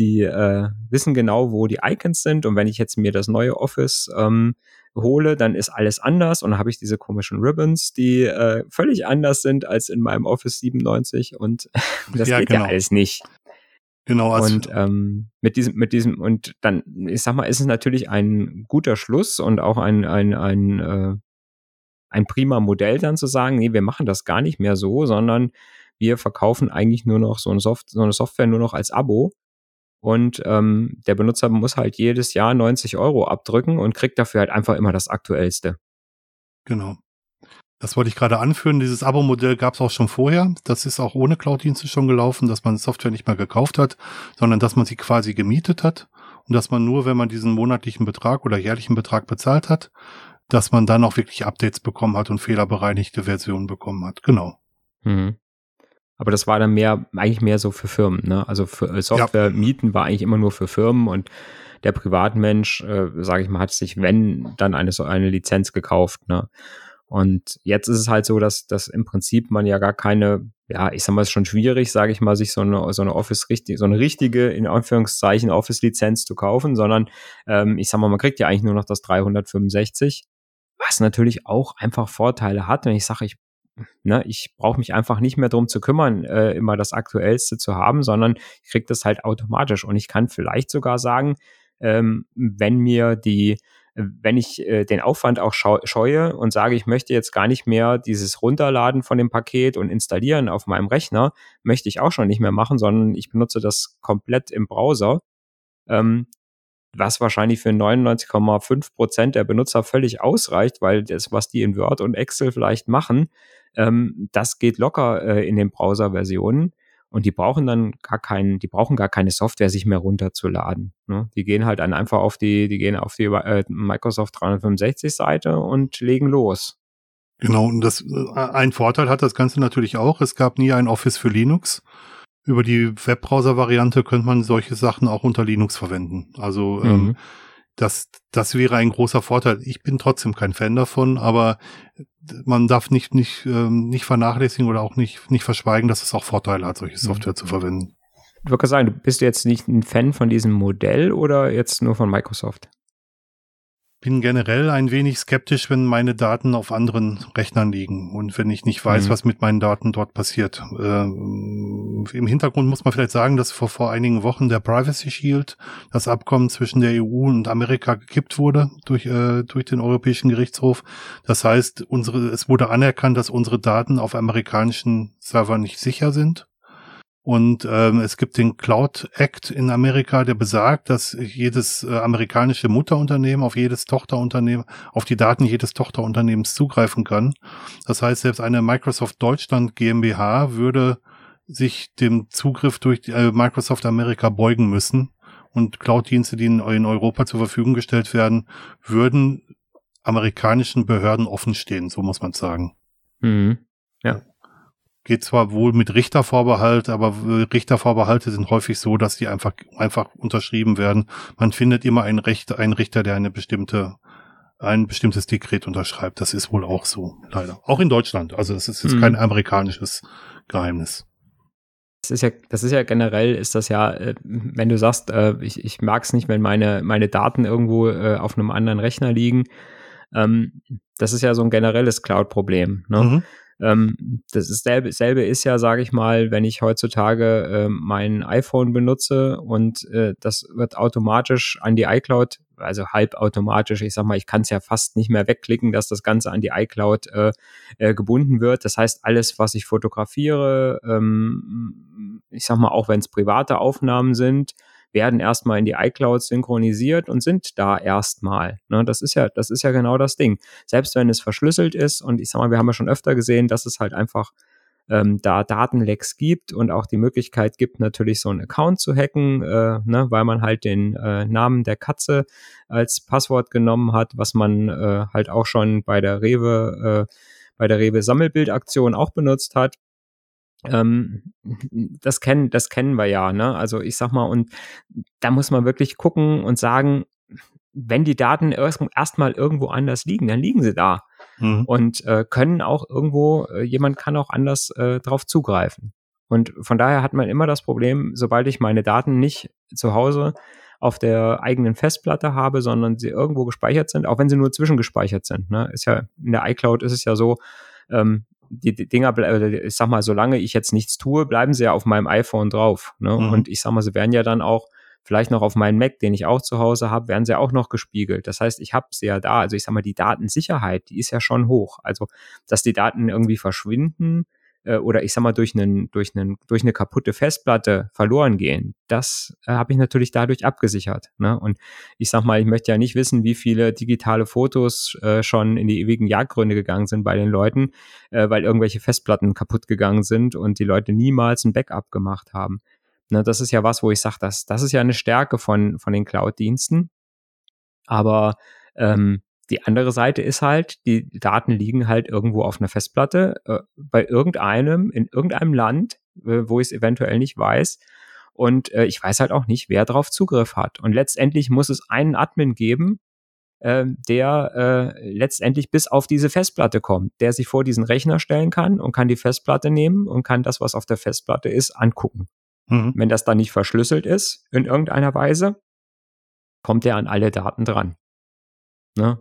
Speaker 1: die äh, wissen genau, wo die Icons sind. Und wenn ich jetzt mir das neue Office ähm, hole, dann ist alles anders und dann habe ich diese komischen Ribbons, die äh, völlig anders sind als in meinem Office 97 und das ja, geht genau. ja alles nicht.
Speaker 2: Genau.
Speaker 1: Also und ähm, mit diesem, mit diesem und dann, ich sag mal, ist es natürlich ein guter Schluss und auch ein ein ein äh, ein prima Modell dann zu sagen, nee, wir machen das gar nicht mehr so, sondern wir verkaufen eigentlich nur noch so, ein Soft so eine Software nur noch als Abo und ähm, der Benutzer muss halt jedes Jahr 90 Euro abdrücken und kriegt dafür halt einfach immer das Aktuellste.
Speaker 2: Genau. Das wollte ich gerade anführen. Dieses Abo-Modell gab es auch schon vorher. Das ist auch ohne Cloud-Dienste schon gelaufen, dass man Software nicht mehr gekauft hat, sondern dass man sie quasi gemietet hat und dass man nur, wenn man diesen monatlichen Betrag oder jährlichen Betrag bezahlt hat, dass man dann auch wirklich Updates bekommen hat und fehlerbereinigte Versionen bekommen hat. Genau. Mhm.
Speaker 1: Aber das war dann mehr, eigentlich mehr so für Firmen. Ne? Also für äh, Software ja. mieten war eigentlich immer nur für Firmen und der Privatmensch, äh, sage ich mal, hat sich, wenn, dann eine so eine Lizenz gekauft. Ne? Und jetzt ist es halt so, dass, dass im Prinzip man ja gar keine, ja, ich sag mal, es ist schon schwierig, sage ich mal, sich so eine, so eine Office richtig, so eine richtige, in Anführungszeichen, Office-Lizenz zu kaufen, sondern ähm, ich sag mal, man kriegt ja eigentlich nur noch das 365, was natürlich auch einfach Vorteile hat, wenn ich sage, ich Ne, ich brauche mich einfach nicht mehr drum zu kümmern, äh, immer das Aktuellste zu haben, sondern ich kriege das halt automatisch. Und ich kann vielleicht sogar sagen, ähm, wenn mir die wenn ich äh, den Aufwand auch scheue und sage, ich möchte jetzt gar nicht mehr dieses Runterladen von dem Paket und installieren auf meinem Rechner, möchte ich auch schon nicht mehr machen, sondern ich benutze das komplett im Browser, ähm, was wahrscheinlich für 99,5 Prozent der Benutzer völlig ausreicht, weil das, was die in Word und Excel vielleicht machen, ähm, das geht locker äh, in den Browser-Versionen. Und die brauchen dann gar keinen, die brauchen gar keine Software, sich mehr runterzuladen. Ne? Die gehen halt dann einfach auf die, die gehen auf die äh, Microsoft 365 Seite und legen los.
Speaker 2: Genau, und das äh, ein Vorteil hat das Ganze natürlich auch. Es gab nie ein Office für Linux. Über die Webbrowser-Variante könnte man solche Sachen auch unter Linux verwenden. Also ähm, mhm. ähm, das, das wäre ein großer Vorteil. Ich bin trotzdem kein Fan davon, aber man darf nicht, nicht, ähm, nicht vernachlässigen oder auch nicht, nicht verschweigen, dass es auch Vorteile hat, solche mhm. Software mhm. zu verwenden.
Speaker 1: Ich würde sagen, bist du jetzt nicht ein Fan von diesem Modell oder jetzt nur von Microsoft?
Speaker 2: Bin generell ein wenig skeptisch, wenn meine Daten auf anderen Rechnern liegen und wenn ich nicht weiß, mhm. was mit meinen Daten dort passiert. Ähm, Im Hintergrund muss man vielleicht sagen, dass vor, vor einigen Wochen der Privacy Shield, das Abkommen zwischen der EU und Amerika gekippt wurde durch, äh, durch den Europäischen Gerichtshof. Das heißt, unsere, es wurde anerkannt, dass unsere Daten auf amerikanischen Servern nicht sicher sind. Und ähm, es gibt den Cloud Act in Amerika, der besagt, dass jedes äh, amerikanische Mutterunternehmen auf jedes Tochterunternehmen, auf die Daten jedes Tochterunternehmens zugreifen kann. Das heißt, selbst eine Microsoft Deutschland GmbH würde sich dem Zugriff durch äh, Microsoft Amerika beugen müssen. Und Cloud-Dienste, die in, in Europa zur Verfügung gestellt werden, würden amerikanischen Behörden offen stehen, so muss man sagen.
Speaker 1: Mhm. Ja
Speaker 2: geht zwar wohl mit Richtervorbehalt, aber Richtervorbehalte sind häufig so, dass die einfach, einfach unterschrieben werden. Man findet immer einen, Recht, einen Richter, der eine bestimmte, ein bestimmtes Dekret unterschreibt. Das ist wohl auch so, leider. Auch in Deutschland. Also es ist jetzt hm. kein amerikanisches Geheimnis.
Speaker 1: Das ist ja, das ist ja generell, ist das ja, äh, wenn du sagst, äh, ich, ich mag es nicht, wenn meine, meine Daten irgendwo äh, auf einem anderen Rechner liegen. Ähm, das ist ja so ein generelles Cloud-Problem. Ne? Mhm. Ähm, das ist selbe, selbe ist ja, sage ich mal, wenn ich heutzutage äh, mein iPhone benutze und äh, das wird automatisch an die iCloud, also halbautomatisch, ich sag mal, ich kann es ja fast nicht mehr wegklicken, dass das Ganze an die iCloud äh, äh, gebunden wird. Das heißt, alles, was ich fotografiere, ähm, ich sag mal, auch wenn es private Aufnahmen sind, werden erstmal in die iCloud synchronisiert und sind da erstmal. Ne, das ist ja, das ist ja genau das Ding. Selbst wenn es verschlüsselt ist und ich sag mal, wir haben ja schon öfter gesehen, dass es halt einfach ähm, da Datenlecks gibt und auch die Möglichkeit gibt, natürlich so einen Account zu hacken, äh, ne, weil man halt den äh, Namen der Katze als Passwort genommen hat, was man äh, halt auch schon bei der Rewe, äh, bei der Rewe Sammelbildaktion auch benutzt hat. Ähm, das kennen, das kennen wir ja, ne? Also ich sag mal, und da muss man wirklich gucken und sagen, wenn die Daten erstmal erst irgendwo anders liegen, dann liegen sie da. Mhm. Und äh, können auch irgendwo, äh, jemand kann auch anders äh, drauf zugreifen. Und von daher hat man immer das Problem, sobald ich meine Daten nicht zu Hause auf der eigenen Festplatte habe, sondern sie irgendwo gespeichert sind, auch wenn sie nur zwischengespeichert sind. Ne? Ist ja in der iCloud ist es ja so, ähm, die, die Dinger, ich sag mal, solange ich jetzt nichts tue, bleiben sie ja auf meinem iPhone drauf. Ne? Mhm. Und ich sag mal, sie werden ja dann auch vielleicht noch auf meinen Mac, den ich auch zu Hause habe, werden sie auch noch gespiegelt. Das heißt, ich habe sie ja da. Also ich sag mal, die Datensicherheit, die ist ja schon hoch. Also, dass die Daten irgendwie verschwinden, äh, oder ich sag mal durch einen durch einen durch eine kaputte Festplatte verloren gehen, das äh, habe ich natürlich dadurch abgesichert. Ne? Und ich sag mal, ich möchte ja nicht wissen, wie viele digitale Fotos äh, schon in die ewigen Jagdgründe gegangen sind bei den Leuten, äh, weil irgendwelche Festplatten kaputt gegangen sind und die Leute niemals ein Backup gemacht haben. Ne, das ist ja was, wo ich sage, das, das ist ja eine Stärke von, von den Cloud-Diensten. Aber ähm, die andere Seite ist halt, die Daten liegen halt irgendwo auf einer Festplatte äh, bei irgendeinem, in irgendeinem Land, äh, wo ich es eventuell nicht weiß. Und äh, ich weiß halt auch nicht, wer darauf Zugriff hat. Und letztendlich muss es einen Admin geben, äh, der äh, letztendlich bis auf diese Festplatte kommt, der sich vor diesen Rechner stellen kann und kann die Festplatte nehmen und kann das, was auf der Festplatte ist, angucken. Mhm. Wenn das dann nicht verschlüsselt ist in irgendeiner Weise, kommt er an alle Daten dran. Ne?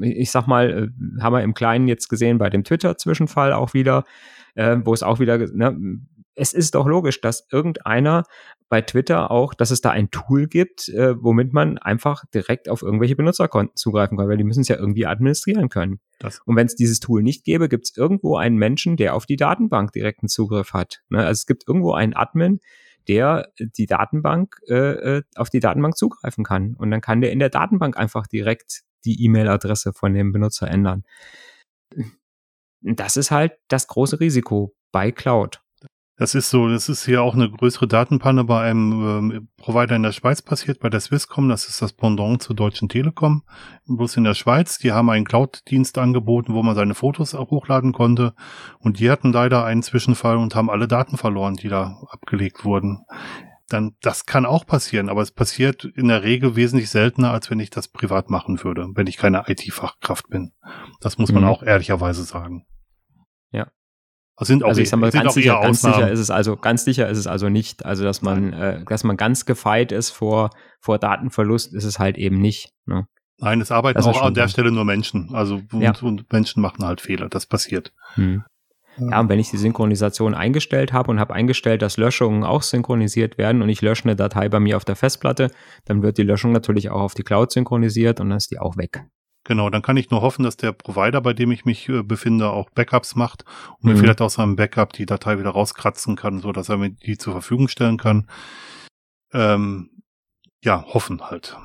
Speaker 1: Ich sag mal, äh, haben wir im Kleinen jetzt gesehen bei dem Twitter-Zwischenfall auch wieder, äh, wo es auch wieder, ne, es ist doch logisch, dass irgendeiner bei Twitter auch, dass es da ein Tool gibt, äh, womit man einfach direkt auf irgendwelche Benutzerkonten zugreifen kann, weil die müssen es ja irgendwie administrieren können. Das. Und wenn es dieses Tool nicht gäbe, gibt es irgendwo einen Menschen, der auf die Datenbank direkten Zugriff hat. Ne? Also es gibt irgendwo einen Admin, der die Datenbank äh, äh, auf die Datenbank zugreifen kann. Und dann kann der in der Datenbank einfach direkt die E-Mail-Adresse von dem Benutzer ändern. Das ist halt das große Risiko bei Cloud.
Speaker 2: Das ist so, das ist hier auch eine größere Datenpanne bei einem ähm, Provider in der Schweiz passiert, bei der Swisscom, das ist das Pendant zur Deutschen Telekom, bloß in der Schweiz. Die haben einen Cloud-Dienst angeboten, wo man seine Fotos hochladen konnte. Und die hatten leider einen Zwischenfall und haben alle Daten verloren, die da abgelegt wurden. Dann, das kann auch passieren, aber es passiert in der Regel wesentlich seltener, als wenn ich das privat machen würde, wenn ich keine IT-Fachkraft bin. Das muss man mhm. auch ehrlicherweise sagen.
Speaker 1: Ja.
Speaker 2: Sind auch,
Speaker 1: also ich sag mal, ganz sicher, ganz sicher ist es also, ganz sicher ist es also nicht. Also dass man, äh, dass man ganz gefeit ist vor, vor Datenverlust, ist es halt eben nicht. Ne?
Speaker 2: Nein, es arbeiten auch an der. Stelle nur Menschen. Also und, ja. und, Menschen machen halt Fehler. Das passiert.
Speaker 1: Hm. Ja, und wenn ich die Synchronisation eingestellt habe und habe eingestellt, dass Löschungen auch synchronisiert werden und ich lösche eine Datei bei mir auf der Festplatte, dann wird die Löschung natürlich auch auf die Cloud synchronisiert und dann ist die auch weg.
Speaker 2: Genau, dann kann ich nur hoffen, dass der Provider, bei dem ich mich äh, befinde, auch Backups macht und mhm. mir vielleicht aus seinem Backup die Datei wieder rauskratzen kann, so dass er mir die zur Verfügung stellen kann. Ähm, ja, hoffen halt.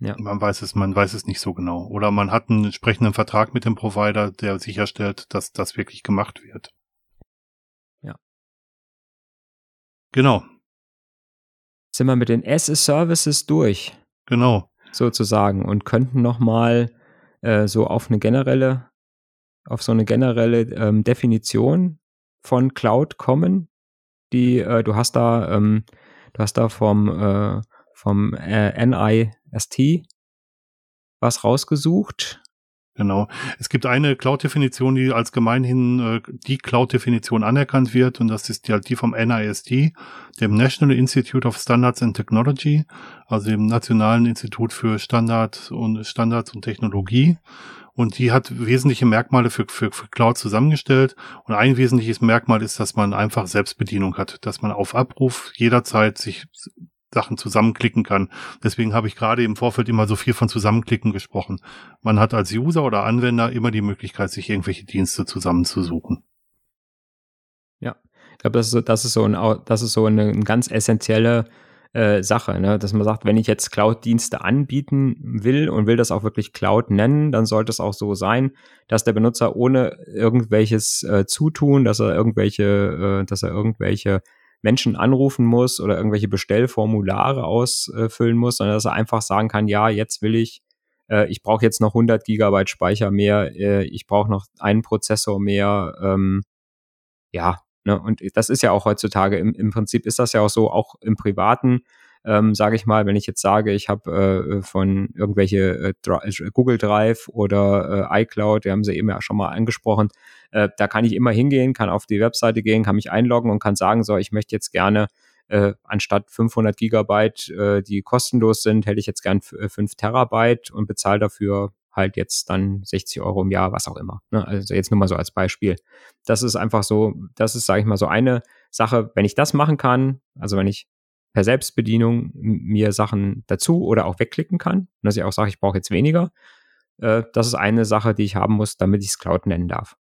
Speaker 2: Ja. Man weiß es, man weiß es nicht so genau. Oder man hat einen entsprechenden Vertrag mit dem Provider, der sicherstellt, dass das wirklich gemacht wird.
Speaker 1: Ja.
Speaker 2: Genau.
Speaker 1: Sind wir mit den S-Services durch?
Speaker 2: Genau.
Speaker 1: Sozusagen und könnten noch mal äh, so auf eine generelle, auf so eine generelle ähm, Definition von Cloud kommen. Die, äh, du hast da, ähm, du hast da vom, äh, vom äh, NIST was rausgesucht.
Speaker 2: Genau. Es gibt eine Cloud-Definition, die als gemeinhin äh, die Cloud-Definition anerkannt wird, und das ist die, halt die vom NIST, dem National Institute of Standards and Technology, also dem Nationalen Institut für Standard und Standards und Technologie. Und die hat wesentliche Merkmale für, für, für Cloud zusammengestellt. Und ein wesentliches Merkmal ist, dass man einfach Selbstbedienung hat, dass man auf Abruf jederzeit sich Sachen zusammenklicken kann. Deswegen habe ich gerade im Vorfeld immer so viel von Zusammenklicken gesprochen. Man hat als User oder Anwender immer die Möglichkeit, sich irgendwelche Dienste zusammenzusuchen.
Speaker 1: Ja, ich glaube, das ist so, das ist so, ein, das ist so eine, ganz essentielle äh, Sache, ne? dass man sagt, wenn ich jetzt Cloud-Dienste anbieten will und will das auch wirklich Cloud nennen, dann sollte es auch so sein, dass der Benutzer ohne irgendwelches äh, Zutun, dass er irgendwelche, äh, dass er irgendwelche Menschen anrufen muss oder irgendwelche Bestellformulare ausfüllen muss, sondern dass er einfach sagen kann, ja, jetzt will ich, äh, ich brauche jetzt noch 100 Gigabyte Speicher mehr, äh, ich brauche noch einen Prozessor mehr, ähm, ja, ne, und das ist ja auch heutzutage, im, im Prinzip ist das ja auch so, auch im Privaten, ähm, sage ich mal, wenn ich jetzt sage, ich habe äh, von irgendwelche äh, äh, Google Drive oder äh, iCloud, die haben sie eben ja schon mal angesprochen, äh, da kann ich immer hingehen, kann auf die Webseite gehen, kann mich einloggen und kann sagen, so, ich möchte jetzt gerne äh, anstatt 500 Gigabyte, äh, die kostenlos sind, hätte ich jetzt gern 5 äh, Terabyte und bezahle dafür halt jetzt dann 60 Euro im Jahr, was auch immer. Ne? Also jetzt nur mal so als Beispiel. Das ist einfach so, das ist, sage ich mal, so eine Sache, wenn ich das machen kann, also wenn ich per Selbstbedienung mir Sachen dazu oder auch wegklicken kann, dass ich auch sage, ich brauche jetzt weniger. Äh, das ist eine Sache, die ich haben muss, damit ich es Cloud nennen darf.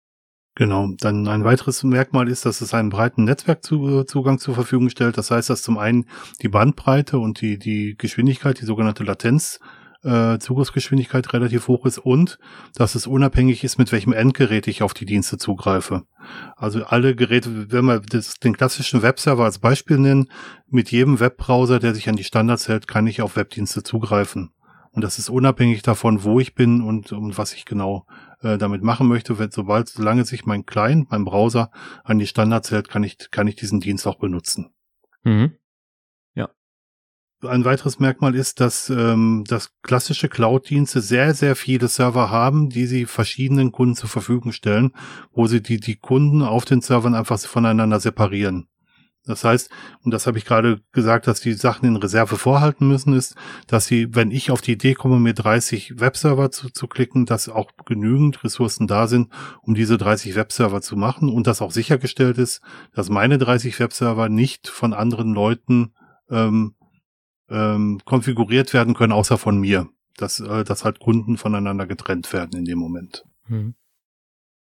Speaker 2: Genau. Dann ein weiteres Merkmal ist, dass es einen breiten Netzwerkzugang zur Verfügung stellt. Das heißt, dass zum einen die Bandbreite und die, die Geschwindigkeit, die sogenannte Latenz, äh, Zugriffsgeschwindigkeit relativ hoch ist und dass es unabhängig ist, mit welchem Endgerät ich auf die Dienste zugreife. Also alle Geräte, wenn wir das, den klassischen Webserver als Beispiel nennen, mit jedem Webbrowser, der sich an die Standards hält, kann ich auf Webdienste zugreifen. Und das ist unabhängig davon, wo ich bin und, und was ich genau äh, damit machen möchte. Wenn, sobald, solange sich mein Client, mein Browser an die Standards hält, kann ich, kann ich diesen Dienst auch benutzen.
Speaker 1: Mhm.
Speaker 2: Ein weiteres Merkmal ist, dass, ähm, dass klassische Cloud-Dienste sehr, sehr viele Server haben, die sie verschiedenen Kunden zur Verfügung stellen, wo sie die, die Kunden auf den Servern einfach voneinander separieren. Das heißt, und das habe ich gerade gesagt, dass die Sachen in Reserve vorhalten müssen, ist, dass sie, wenn ich auf die Idee komme, mir 30 Webserver zu, zu klicken, dass auch genügend Ressourcen da sind, um diese 30 Webserver zu machen und dass auch sichergestellt ist, dass meine 30 Webserver nicht von anderen Leuten ähm, ähm, konfiguriert werden können, außer von mir. Dass, äh, dass halt Kunden voneinander getrennt werden in dem Moment. Hm.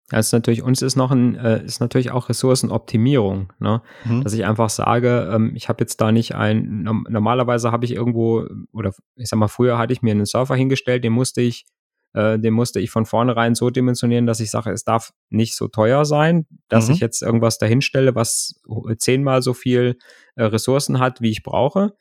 Speaker 1: Das ist natürlich, uns ist noch ein, äh, ist natürlich auch Ressourcenoptimierung, ne? Mhm. Dass ich einfach sage, ähm, ich habe jetzt da nicht ein, normalerweise habe ich irgendwo, oder ich sag mal, früher hatte ich mir einen Server hingestellt, den musste ich, äh, den musste ich von vornherein so dimensionieren, dass ich sage, es darf nicht so teuer sein, dass mhm. ich jetzt irgendwas dahinstelle, was zehnmal so viel äh, Ressourcen hat, wie ich brauche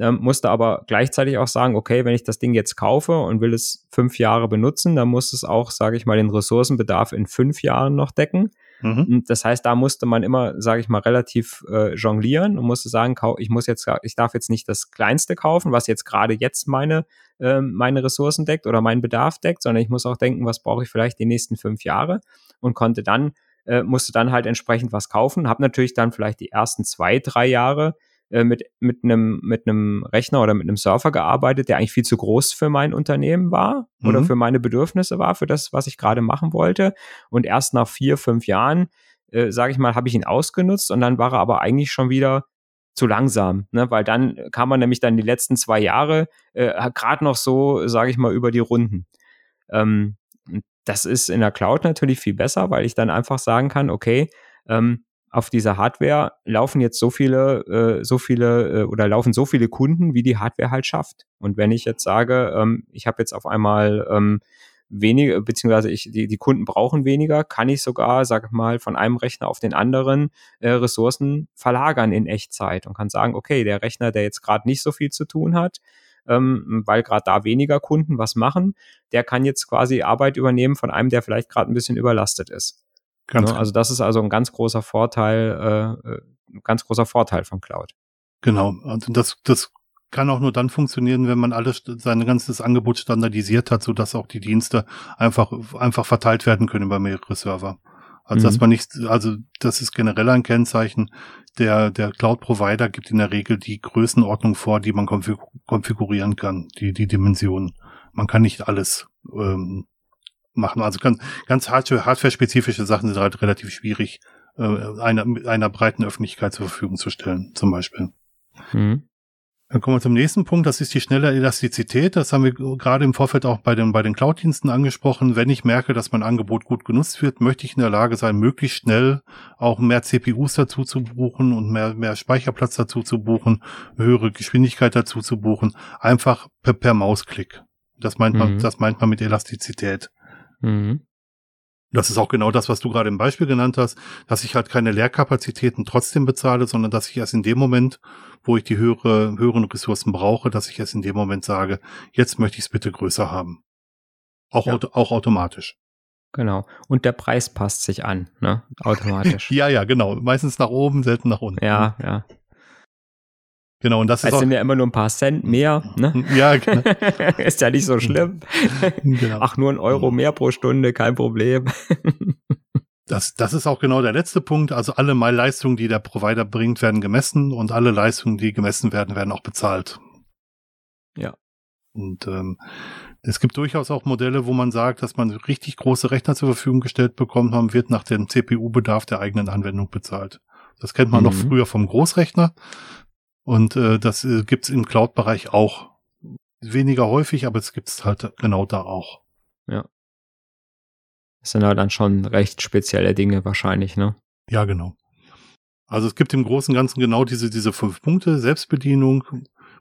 Speaker 1: ähm, musste aber gleichzeitig auch sagen, okay, wenn ich das Ding jetzt kaufe und will es fünf Jahre benutzen, dann muss es auch, sage ich mal, den Ressourcenbedarf in fünf Jahren noch decken. Mhm. Das heißt, da musste man immer, sage ich mal, relativ äh, jonglieren und musste sagen, ich muss jetzt, ich darf jetzt nicht das Kleinste kaufen, was jetzt gerade jetzt meine äh, meine Ressourcen deckt oder meinen Bedarf deckt, sondern ich muss auch denken, was brauche ich vielleicht die nächsten fünf Jahre und konnte dann äh, musste dann halt entsprechend was kaufen, habe natürlich dann vielleicht die ersten zwei drei Jahre äh, mit, mit, einem, mit einem Rechner oder mit einem Surfer gearbeitet, der eigentlich viel zu groß für mein Unternehmen war mhm. oder für meine Bedürfnisse war, für das, was ich gerade machen wollte. Und erst nach vier, fünf Jahren, äh, sage ich mal, habe ich ihn ausgenutzt und dann war er aber eigentlich schon wieder zu langsam, ne? weil dann kam man nämlich dann die letzten zwei Jahre äh, gerade noch so, sage ich mal, über die Runden. Ähm, das ist in der Cloud natürlich viel besser, weil ich dann einfach sagen kann, okay, ähm, auf dieser Hardware laufen jetzt so viele, äh, so viele äh, oder laufen so viele Kunden, wie die Hardware halt schafft. Und wenn ich jetzt sage, ähm, ich habe jetzt auf einmal ähm, weniger, beziehungsweise ich, die, die Kunden brauchen weniger, kann ich sogar, sag mal, von einem Rechner auf den anderen äh, Ressourcen verlagern in Echtzeit und kann sagen, okay, der Rechner, der jetzt gerade nicht so viel zu tun hat, ähm, weil gerade da weniger Kunden was machen, der kann jetzt quasi Arbeit übernehmen von einem, der vielleicht gerade ein bisschen überlastet ist. Ganz ne? Also das ist also ein ganz großer Vorteil, äh, ein ganz großer Vorteil von Cloud.
Speaker 2: Genau. Also das, das kann auch nur dann funktionieren, wenn man alles, sein ganzes Angebot standardisiert hat, so dass auch die Dienste einfach, einfach verteilt werden können über mehrere Server. Also, mhm. dass man nicht, also, das ist generell ein Kennzeichen. Der, der Cloud-Provider gibt in der Regel die Größenordnung vor, die man konfigurieren kann, die, die Dimensionen. Man kann nicht alles ähm, machen. Also ganz, ganz hardware-spezifische Sachen sind halt relativ schwierig, äh, einer, einer breiten Öffentlichkeit zur Verfügung zu stellen, zum Beispiel. Mhm. Dann kommen wir zum nächsten Punkt, das ist die schnelle Elastizität. Das haben wir gerade im Vorfeld auch bei den, bei den Cloud-Diensten angesprochen. Wenn ich merke, dass mein Angebot gut genutzt wird, möchte ich in der Lage sein, möglichst schnell auch mehr CPUs dazu zu buchen und mehr, mehr Speicherplatz dazu zu buchen, höhere Geschwindigkeit dazu zu buchen, einfach per, per Mausklick. Das meint man, mhm. das meint man mit Elastizität. Mhm. Das ist auch genau das, was du gerade im Beispiel genannt hast, dass ich halt keine Leerkapazitäten trotzdem bezahle, sondern dass ich erst in dem Moment, wo ich die höhere, höheren Ressourcen brauche, dass ich erst in dem Moment sage, jetzt möchte ich es bitte größer haben. Auch, ja. auto, auch automatisch.
Speaker 1: Genau. Und der Preis passt sich an, ne? Automatisch.
Speaker 2: ja, ja, genau. Meistens nach oben, selten nach unten.
Speaker 1: Ja, ja.
Speaker 2: Genau, und das
Speaker 1: ist. Das sind ja immer nur ein paar Cent mehr, ne?
Speaker 2: Ja, genau.
Speaker 1: ist ja nicht so schlimm. Genau. Ach, nur ein Euro mehr pro Stunde, kein Problem.
Speaker 2: Das, das ist auch genau der letzte Punkt. Also alle Leistungen, die der Provider bringt, werden gemessen und alle Leistungen, die gemessen werden, werden auch bezahlt.
Speaker 1: Ja.
Speaker 2: Und ähm, es gibt durchaus auch Modelle, wo man sagt, dass man richtig große Rechner zur Verfügung gestellt bekommt, man wird nach dem CPU-Bedarf der eigenen Anwendung bezahlt. Das kennt man mhm. noch früher vom Großrechner. Und äh, das äh, gibt's im Cloud-Bereich auch. Weniger häufig, aber es gibt's halt genau da auch.
Speaker 1: Ja. Das sind halt dann schon recht spezielle Dinge wahrscheinlich, ne?
Speaker 2: Ja, genau. Also es gibt im Großen und Ganzen genau diese, diese fünf Punkte. Selbstbedienung,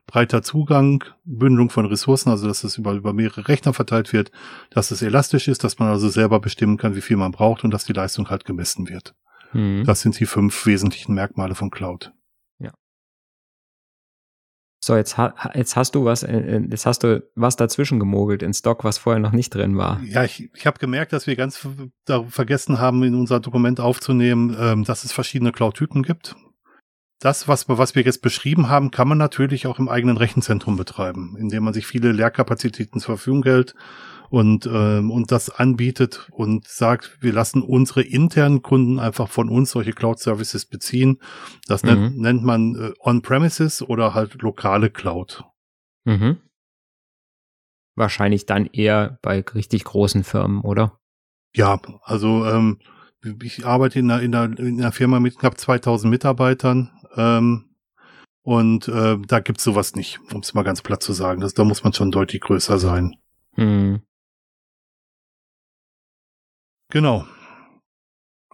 Speaker 2: breiter Zugang, Bündelung von Ressourcen, also dass es über, über mehrere Rechner verteilt wird, dass es elastisch ist, dass man also selber bestimmen kann, wie viel man braucht und dass die Leistung halt gemessen wird. Mhm. Das sind die fünf wesentlichen Merkmale von Cloud.
Speaker 1: So, jetzt, jetzt hast du was, äh, äh, jetzt hast du was dazwischen gemogelt in Stock, was vorher noch nicht drin war.
Speaker 2: Ja, ich, ich habe gemerkt, dass wir ganz vergessen haben, in unser Dokument aufzunehmen, ähm, dass es verschiedene Cloud-Typen gibt. das, was, was wir jetzt beschrieben haben, kann man natürlich auch im eigenen Rechenzentrum betreiben, indem man sich viele Leerkapazitäten zur Verfügung hält und, ähm, und das anbietet und sagt, wir lassen unsere internen Kunden einfach von uns solche Cloud-Services beziehen. Das mhm. nennt, nennt man äh, On-Premises oder halt lokale Cloud.
Speaker 1: Mhm. Wahrscheinlich dann eher bei richtig großen Firmen, oder?
Speaker 2: Ja, also ähm, ich arbeite in einer, in, einer, in einer Firma mit knapp 2000 Mitarbeitern ähm, und äh, da gibt's sowas nicht, um es mal ganz platt zu sagen. Das, da muss man schon deutlich größer sein. Hm. Genau.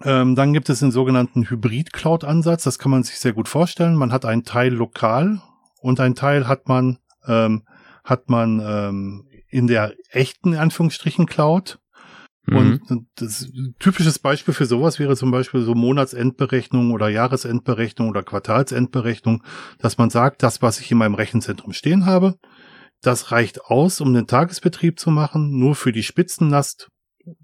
Speaker 2: Ähm, dann gibt es den sogenannten Hybrid-Cloud-Ansatz. Das kann man sich sehr gut vorstellen. Man hat einen Teil lokal und einen Teil hat man ähm, hat man ähm, in der echten Anführungsstrichen Cloud. Mhm. Und das typisches Beispiel für sowas wäre zum Beispiel so Monatsendberechnung oder Jahresendberechnung oder Quartalsendberechnung, dass man sagt, das, was ich in meinem Rechenzentrum stehen habe, das reicht aus, um den Tagesbetrieb zu machen. Nur für die Spitzennast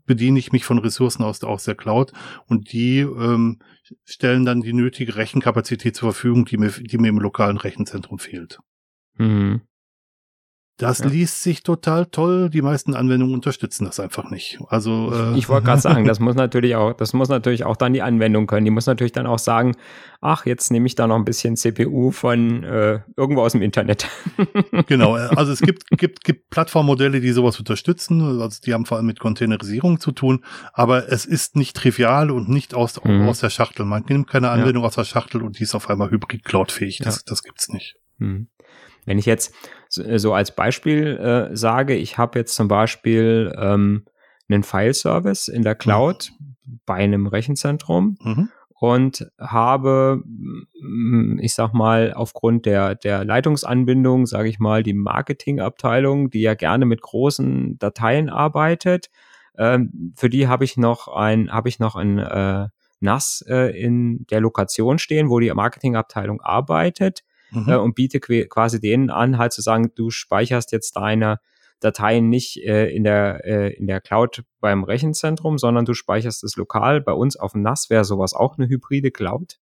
Speaker 2: bediene ich mich von Ressourcen aus, aus der Cloud und die ähm, stellen dann die nötige Rechenkapazität zur Verfügung, die mir, die mir im lokalen Rechenzentrum fehlt. Mhm. Das ja. liest sich total toll. Die meisten Anwendungen unterstützen das einfach nicht. Also
Speaker 1: äh, ich wollte gerade sagen, das muss natürlich auch, das muss natürlich auch dann die Anwendung können. Die muss natürlich dann auch sagen, ach, jetzt nehme ich da noch ein bisschen CPU von äh, irgendwo aus dem Internet.
Speaker 2: genau. Äh, also es gibt gibt gibt Plattformmodelle, die sowas unterstützen. Also die haben vor allem mit Containerisierung zu tun. Aber es ist nicht trivial und nicht aus mhm. aus der Schachtel. Man nimmt keine Anwendung ja. aus der Schachtel und die ist auf einmal Hybrid Cloud fähig. Das ja. das gibt's nicht. Mhm.
Speaker 1: Wenn ich jetzt so als Beispiel äh, sage, ich habe jetzt zum Beispiel ähm, einen File-Service in der mhm. Cloud mhm. bei einem Rechenzentrum mhm. und habe, mm, ich sag mal, aufgrund der, der Leitungsanbindung, sage ich mal, die Marketingabteilung, die ja gerne mit großen Dateien arbeitet, ähm, für die habe ich noch ein, habe ich noch ein äh, NAS äh, in der Lokation stehen, wo die Marketingabteilung arbeitet mhm. äh, und biete quasi denen an, halt zu sagen, du speicherst jetzt deine Dateien nicht äh, in der äh, in der Cloud beim Rechenzentrum, sondern du speicherst es lokal. Bei uns auf dem NAS wäre sowas auch eine hybride Cloud.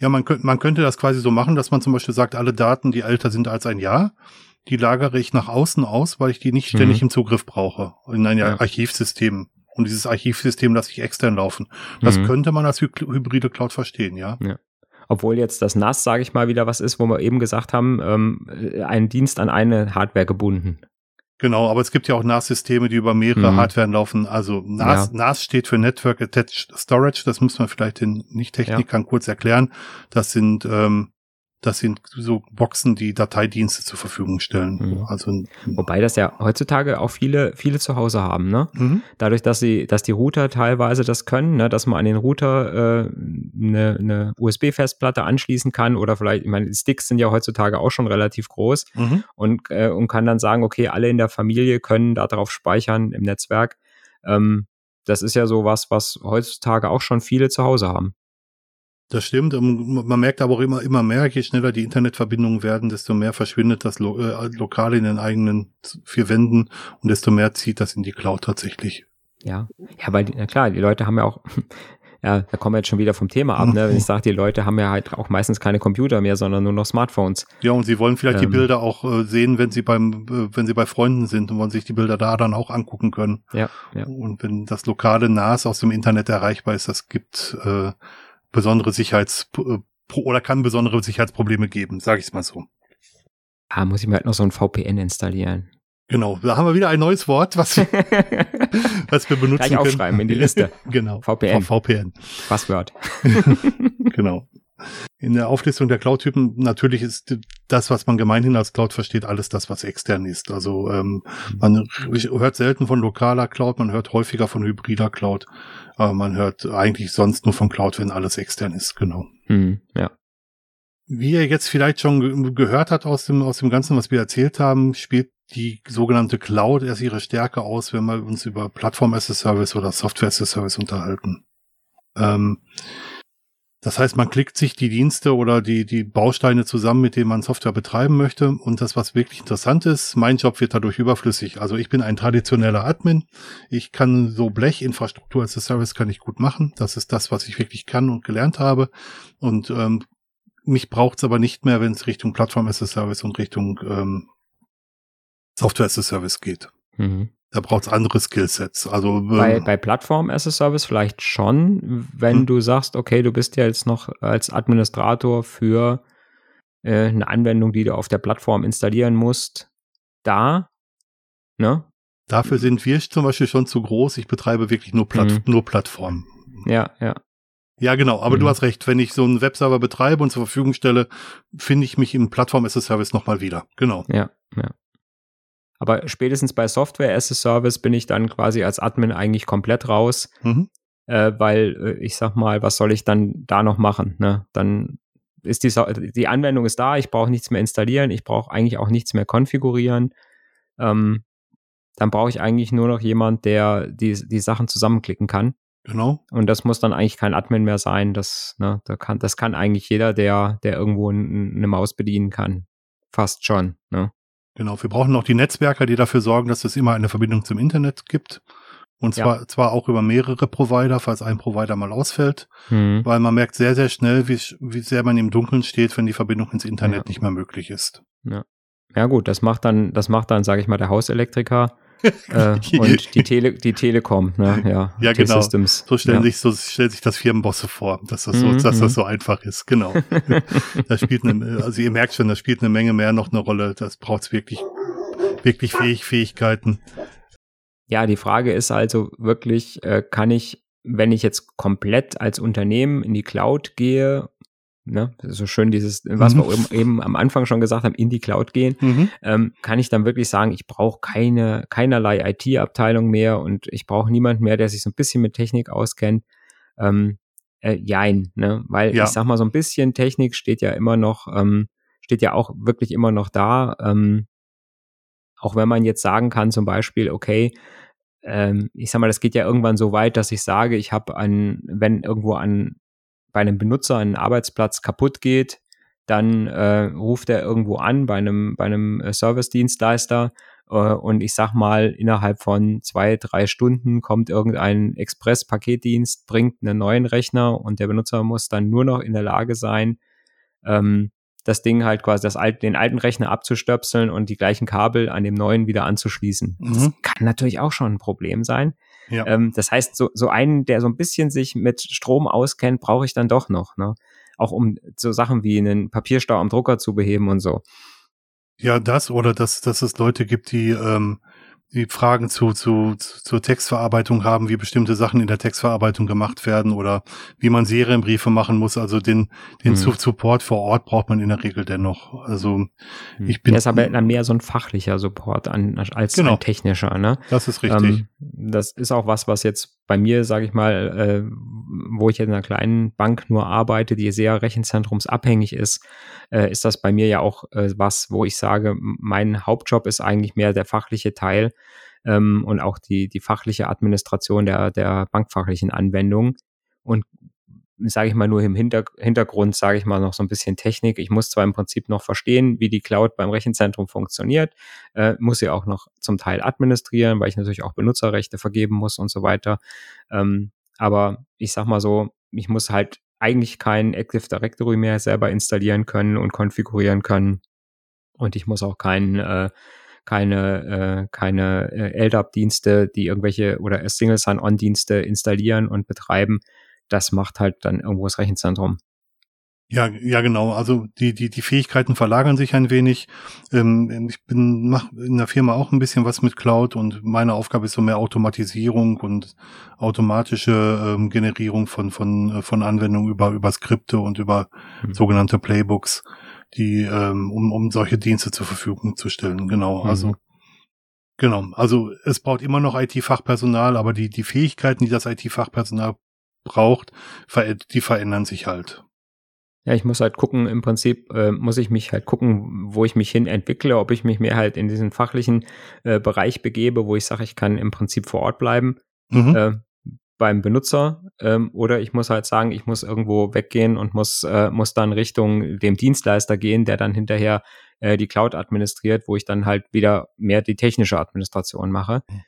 Speaker 2: Ja, man könnte man könnte das quasi so machen, dass man zum Beispiel sagt, alle Daten, die älter sind als ein Jahr, die lagere ich nach außen aus, weil ich die nicht ständig mhm. im Zugriff brauche in ein ja. Archivsystem. Und dieses Archivsystem lasse ich extern laufen. Das mhm. könnte man als hybride Cloud verstehen, ja. ja.
Speaker 1: Obwohl jetzt das NAS, sage ich mal, wieder was ist, wo wir eben gesagt haben, ähm, ein Dienst an eine Hardware gebunden.
Speaker 2: Genau, aber es gibt ja auch NAS-Systeme, die über mehrere mhm. Hardware laufen. Also NAS, ja. NAS steht für Network Attached Storage. Das muss man vielleicht den Nicht-Technikern ja. kurz erklären. Das sind ähm, das sind so Boxen, die Dateidienste zur Verfügung stellen.
Speaker 1: Mhm. Also wobei das ja heutzutage auch viele viele zu Hause haben, ne? Mhm. Dadurch, dass sie, dass die Router teilweise das können, ne, dass man an den Router äh, eine, eine USB-Festplatte anschließen kann oder vielleicht, ich meine, die Sticks sind ja heutzutage auch schon relativ groß mhm. und äh, und kann dann sagen, okay, alle in der Familie können darauf speichern im Netzwerk. Ähm, das ist ja so was, was heutzutage auch schon viele zu Hause haben.
Speaker 2: Das stimmt. Man merkt aber auch immer, immer mehr, je schneller die Internetverbindungen werden, desto mehr verschwindet das Lo äh, Lokal in den eigenen vier Wänden und desto mehr zieht das in die Cloud tatsächlich.
Speaker 1: Ja, ja, weil, na klar, die Leute haben ja auch, ja, da kommen wir jetzt schon wieder vom Thema ab, ne? Wenn ich sage, die Leute haben ja halt auch meistens keine Computer mehr, sondern nur noch Smartphones.
Speaker 2: Ja, und sie wollen vielleicht ähm, die Bilder auch äh, sehen, wenn sie beim, äh, wenn sie bei Freunden sind und wollen sich die Bilder da dann auch angucken können.
Speaker 1: Ja, ja.
Speaker 2: Und wenn das lokale NAS aus dem Internet erreichbar ist, das gibt äh, besondere Sicherheits äh, oder kann besondere Sicherheitsprobleme geben, sage ich es mal so.
Speaker 1: Ah, muss ich mir halt noch so ein VPN installieren.
Speaker 2: Genau, da haben wir wieder ein neues Wort, was, was wir benutzen Gleich
Speaker 1: aufschreiben in die Liste.
Speaker 2: genau.
Speaker 1: VPN.
Speaker 2: VPN.
Speaker 1: Passwort.
Speaker 2: genau. In der Auflistung der Cloud-Typen natürlich ist das, was man gemeinhin als Cloud versteht, alles das, was extern ist. Also ähm, man hört selten von lokaler Cloud, man hört häufiger von hybrider Cloud. Aber man hört eigentlich sonst nur von Cloud, wenn alles extern ist, genau.
Speaker 1: Hm, ja.
Speaker 2: Wie ihr jetzt vielleicht schon gehört hat aus dem, aus dem Ganzen, was wir erzählt haben, spielt die sogenannte Cloud erst ihre Stärke aus, wenn wir uns über Plattform as a Service oder Software as a Service unterhalten. Ähm, das heißt, man klickt sich die Dienste oder die, die Bausteine zusammen, mit denen man Software betreiben möchte. Und das, was wirklich interessant ist, mein Job wird dadurch überflüssig. Also ich bin ein traditioneller Admin. Ich kann so Blechinfrastruktur als Service kann ich gut machen. Das ist das, was ich wirklich kann und gelernt habe. Und ähm, mich braucht's aber nicht mehr, wenn es Richtung Plattform as a Service und Richtung ähm, Software as a Service geht. Mhm. Da braucht's andere Skillsets. Also
Speaker 1: ähm, bei, bei Plattform as a Service vielleicht schon, wenn hm. du sagst, okay, du bist ja jetzt noch als Administrator für äh, eine Anwendung, die du auf der Plattform installieren musst, da, ne?
Speaker 2: Dafür sind wir zum Beispiel schon zu groß. Ich betreibe wirklich nur, Platt mhm. nur Plattformen.
Speaker 1: Ja, ja.
Speaker 2: Ja, genau. Aber mhm. du hast recht. Wenn ich so einen Webserver betreibe und zur Verfügung stelle, finde ich mich in Plattform as a Service nochmal wieder. Genau.
Speaker 1: Ja, ja. Aber spätestens bei Software as a Service bin ich dann quasi als Admin eigentlich komplett raus. Mhm. Äh, weil äh, ich sag mal, was soll ich dann da noch machen? Ne? Dann ist die, die Anwendung ist da, ich brauche nichts mehr installieren, ich brauche eigentlich auch nichts mehr konfigurieren. Ähm, dann brauche ich eigentlich nur noch jemand, der die, die Sachen zusammenklicken kann.
Speaker 2: Genau.
Speaker 1: Und das muss dann eigentlich kein Admin mehr sein. Das, ne, da kann, das kann eigentlich jeder, der, der irgendwo eine Maus bedienen kann. Fast schon. Ne?
Speaker 2: Genau. Wir brauchen noch die Netzwerker, die dafür sorgen, dass es immer eine Verbindung zum Internet gibt. Und zwar, ja. zwar auch über mehrere Provider, falls ein Provider mal ausfällt, mhm. weil man merkt sehr, sehr schnell, wie, wie sehr man im Dunkeln steht, wenn die Verbindung ins Internet ja. nicht mehr möglich ist.
Speaker 1: Ja. ja gut, das macht dann, das macht dann, sage ich mal, der Hauselektriker äh, und die, Tele die Telekom, ne? ja,
Speaker 2: ja genau. Systems. So stellen ja. sich so stellt sich das Firmenbosse vor, dass das so, mhm. dass das so einfach ist. Genau. das spielt eine, also ihr merkt schon, das spielt eine Menge mehr noch eine Rolle. Das braucht wirklich, wirklich Fähig Fähigkeiten.
Speaker 1: Ja, die Frage ist also wirklich, äh, kann ich, wenn ich jetzt komplett als Unternehmen in die Cloud gehe ne, so schön dieses, was mhm. wir eben, eben, am Anfang schon gesagt haben, in die Cloud gehen, mhm. ähm, kann ich dann wirklich sagen, ich brauche keine, keinerlei IT-Abteilung mehr und ich brauche niemand mehr, der sich so ein bisschen mit Technik auskennt. Ähm, äh, jein, ne? Weil ja. ich sag mal, so ein bisschen Technik steht ja immer noch, ähm, steht ja auch wirklich immer noch da. Ähm, auch wenn man jetzt sagen kann, zum Beispiel, okay, ähm, ich sag mal, das geht ja irgendwann so weit, dass ich sage, ich habe an, wenn irgendwo an bei einem Benutzer ein Arbeitsplatz kaputt geht, dann äh, ruft er irgendwo an bei einem, bei einem äh, Service-Dienstleister äh, und ich sag mal, innerhalb von zwei, drei Stunden kommt irgendein Express-Paketdienst, bringt einen neuen Rechner und der Benutzer muss dann nur noch in der Lage sein, ähm, das Ding halt quasi das alt, den alten Rechner abzustöpseln und die gleichen Kabel an dem neuen wieder anzuschließen. Mhm. Das kann natürlich auch schon ein Problem sein. Ja. Ähm, das heißt, so, so einen, der so ein bisschen sich mit Strom auskennt, brauche ich dann doch noch. Ne? Auch um so Sachen wie einen Papierstau am Drucker zu beheben und so.
Speaker 2: Ja, das oder dass, dass es Leute gibt, die ähm, die Fragen zu, zu, zur Textverarbeitung haben, wie bestimmte Sachen in der Textverarbeitung gemacht werden oder wie man Serienbriefe machen muss. Also den, den mhm. Support vor Ort braucht man in der Regel dennoch. Also mhm. ich bin.
Speaker 1: Der ist aber mehr so ein fachlicher Support an, als genau. ein technischer, ne?
Speaker 2: Das ist richtig. Ähm,
Speaker 1: das ist auch was, was jetzt bei mir, sage ich mal, äh, wo ich in einer kleinen Bank nur arbeite, die sehr rechenzentrumsabhängig ist, äh, ist das bei mir ja auch äh, was, wo ich sage, mein Hauptjob ist eigentlich mehr der fachliche Teil ähm, und auch die, die fachliche Administration der, der bankfachlichen Anwendung. Und sage ich mal nur im Hinter Hintergrund, sage ich mal noch so ein bisschen Technik. Ich muss zwar im Prinzip noch verstehen, wie die Cloud beim Rechenzentrum funktioniert, äh, muss sie auch noch zum Teil administrieren, weil ich natürlich auch Benutzerrechte vergeben muss und so weiter. Ähm, aber ich sag mal so, ich muss halt eigentlich kein Active Directory mehr selber installieren können und konfigurieren können. Und ich muss auch kein, äh, keine, äh, keine äh, LDAP-Dienste, die irgendwelche oder Single Sign-On-Dienste installieren und betreiben. Das macht halt dann irgendwo das Rechenzentrum.
Speaker 2: Ja, ja, genau. Also die, die, die Fähigkeiten verlagern sich ein wenig. Ähm, ich bin mach in der Firma auch ein bisschen was mit Cloud und meine Aufgabe ist so mehr Automatisierung und automatische ähm, Generierung von, von, äh, von Anwendungen über, über Skripte und über mhm. sogenannte Playbooks, die, ähm, um, um solche Dienste zur Verfügung zu stellen. Genau. Mhm. Also Genau, also es braucht immer noch IT-Fachpersonal, aber die, die Fähigkeiten, die das IT-Fachpersonal braucht, die verändern sich halt.
Speaker 1: Ja, ich muss halt gucken, im Prinzip äh, muss ich mich halt gucken, wo ich mich hin entwickle, ob ich mich mehr halt in diesen fachlichen äh, Bereich begebe, wo ich sage, ich kann im Prinzip vor Ort bleiben mhm. äh, beim Benutzer ähm, oder ich muss halt sagen, ich muss irgendwo weggehen und muss, äh, muss dann Richtung dem Dienstleister gehen, der dann hinterher äh, die Cloud administriert, wo ich dann halt wieder mehr die technische Administration mache, mhm.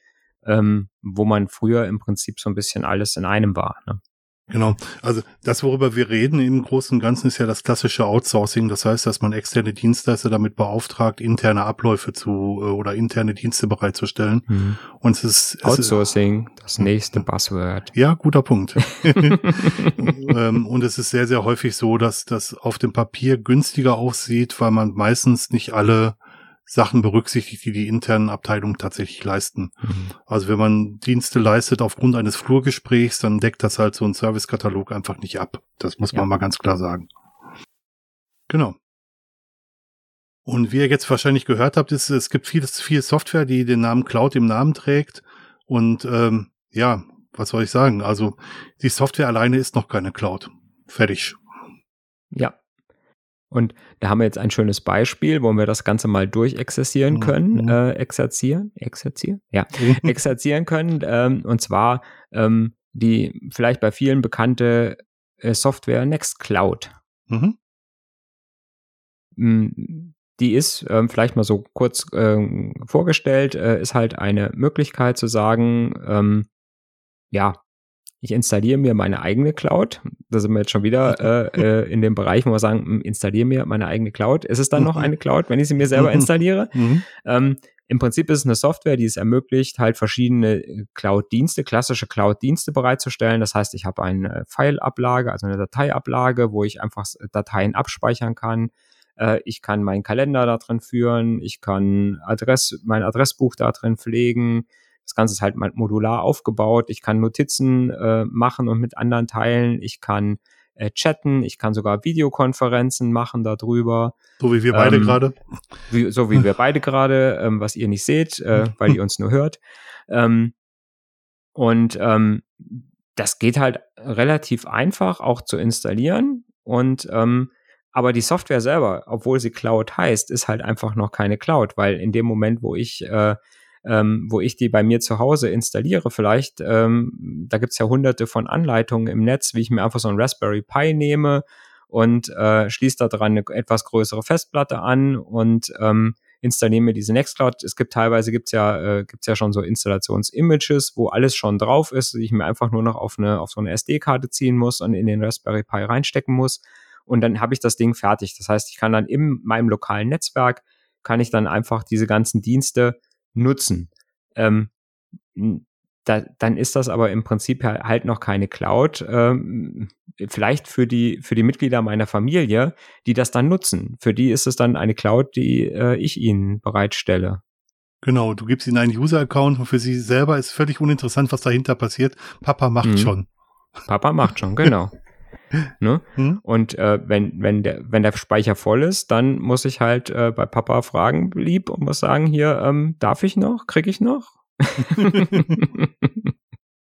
Speaker 1: ähm, wo man früher im Prinzip so ein bisschen alles in einem war. Ne?
Speaker 2: Genau. Also das, worüber wir reden im Großen und Ganzen, ist ja das klassische Outsourcing. Das heißt, dass man externe Dienstleister damit beauftragt, interne Abläufe zu äh, oder interne Dienste bereitzustellen. Mhm. Und es ist
Speaker 1: Outsourcing, es ist, das nächste Buzzword.
Speaker 2: Ja, guter Punkt. Ähm, und es ist sehr, sehr häufig so, dass das auf dem Papier günstiger aussieht, weil man meistens nicht alle Sachen berücksichtigt, die die internen Abteilungen tatsächlich leisten. Mhm. Also wenn man Dienste leistet aufgrund eines Flurgesprächs, dann deckt das halt so ein Servicekatalog einfach nicht ab. Das muss ja. man mal ganz klar sagen. Genau. Und wie ihr jetzt wahrscheinlich gehört habt, ist, es gibt viel, viel Software, die den Namen Cloud im Namen trägt. Und ähm, ja, was soll ich sagen? Also die Software alleine ist noch keine Cloud. Fertig.
Speaker 1: Ja, und da haben wir jetzt ein schönes Beispiel, wo wir das Ganze mal durchexerzieren mhm. können, mhm. äh, exerzieren, exerzieren, ja, exerzieren können. Ähm, und zwar ähm, die vielleicht bei vielen bekannte äh, Software Nextcloud. Mhm. Mm, die ist ähm, vielleicht mal so kurz äh, vorgestellt, äh, ist halt eine Möglichkeit zu sagen, ähm, ja, ich installiere mir meine eigene Cloud. Da sind wir jetzt schon wieder äh, äh, in dem Bereich, wo wir sagen, hm, installiere mir meine eigene Cloud. Ist es dann noch mhm. eine Cloud, wenn ich sie mir selber mhm. installiere? Mhm. Ähm, Im Prinzip ist es eine Software, die es ermöglicht, halt verschiedene Cloud-Dienste, klassische Cloud-Dienste bereitzustellen. Das heißt, ich habe eine File-Ablage, also eine Dateiablage, wo ich einfach Dateien abspeichern kann. Äh, ich kann meinen Kalender da drin führen. Ich kann Adress, mein Adressbuch da drin pflegen das Ganze ist halt modular aufgebaut. Ich kann Notizen äh, machen und mit anderen teilen. Ich kann äh, chatten. Ich kann sogar Videokonferenzen machen darüber.
Speaker 2: So wie wir beide ähm, gerade.
Speaker 1: So wie wir beide gerade, ähm, was ihr nicht seht, äh, weil ihr uns nur hört. Ähm, und ähm, das geht halt relativ einfach auch zu installieren. Und ähm, aber die Software selber, obwohl sie Cloud heißt, ist halt einfach noch keine Cloud, weil in dem Moment, wo ich äh, ähm, wo ich die bei mir zu Hause installiere vielleicht. Ähm, da gibt's ja hunderte von Anleitungen im Netz, wie ich mir einfach so ein Raspberry Pi nehme und äh, schließe da dran eine etwas größere Festplatte an und ähm, installiere mir diese Nextcloud. Es gibt teilweise gibt's ja äh, ja schon so Installations-Images, wo alles schon drauf ist, die ich mir einfach nur noch auf eine auf so eine SD-Karte ziehen muss und in den Raspberry Pi reinstecken muss und dann habe ich das Ding fertig. Das heißt, ich kann dann in meinem lokalen Netzwerk kann ich dann einfach diese ganzen Dienste nutzen. Ähm, da, dann ist das aber im Prinzip halt noch keine Cloud. Ähm, vielleicht für die, für die Mitglieder meiner Familie, die das dann nutzen. Für die ist es dann eine Cloud, die äh, ich ihnen bereitstelle.
Speaker 2: Genau, du gibst ihnen einen User-Account und für sie selber ist völlig uninteressant, was dahinter passiert. Papa macht mhm. schon.
Speaker 1: Papa macht schon, genau. Ne? Hm? Und äh, wenn, wenn, der, wenn der Speicher voll ist, dann muss ich halt äh, bei Papa fragen, lieb, und muss sagen, hier, ähm, darf ich noch? Krieg ich noch?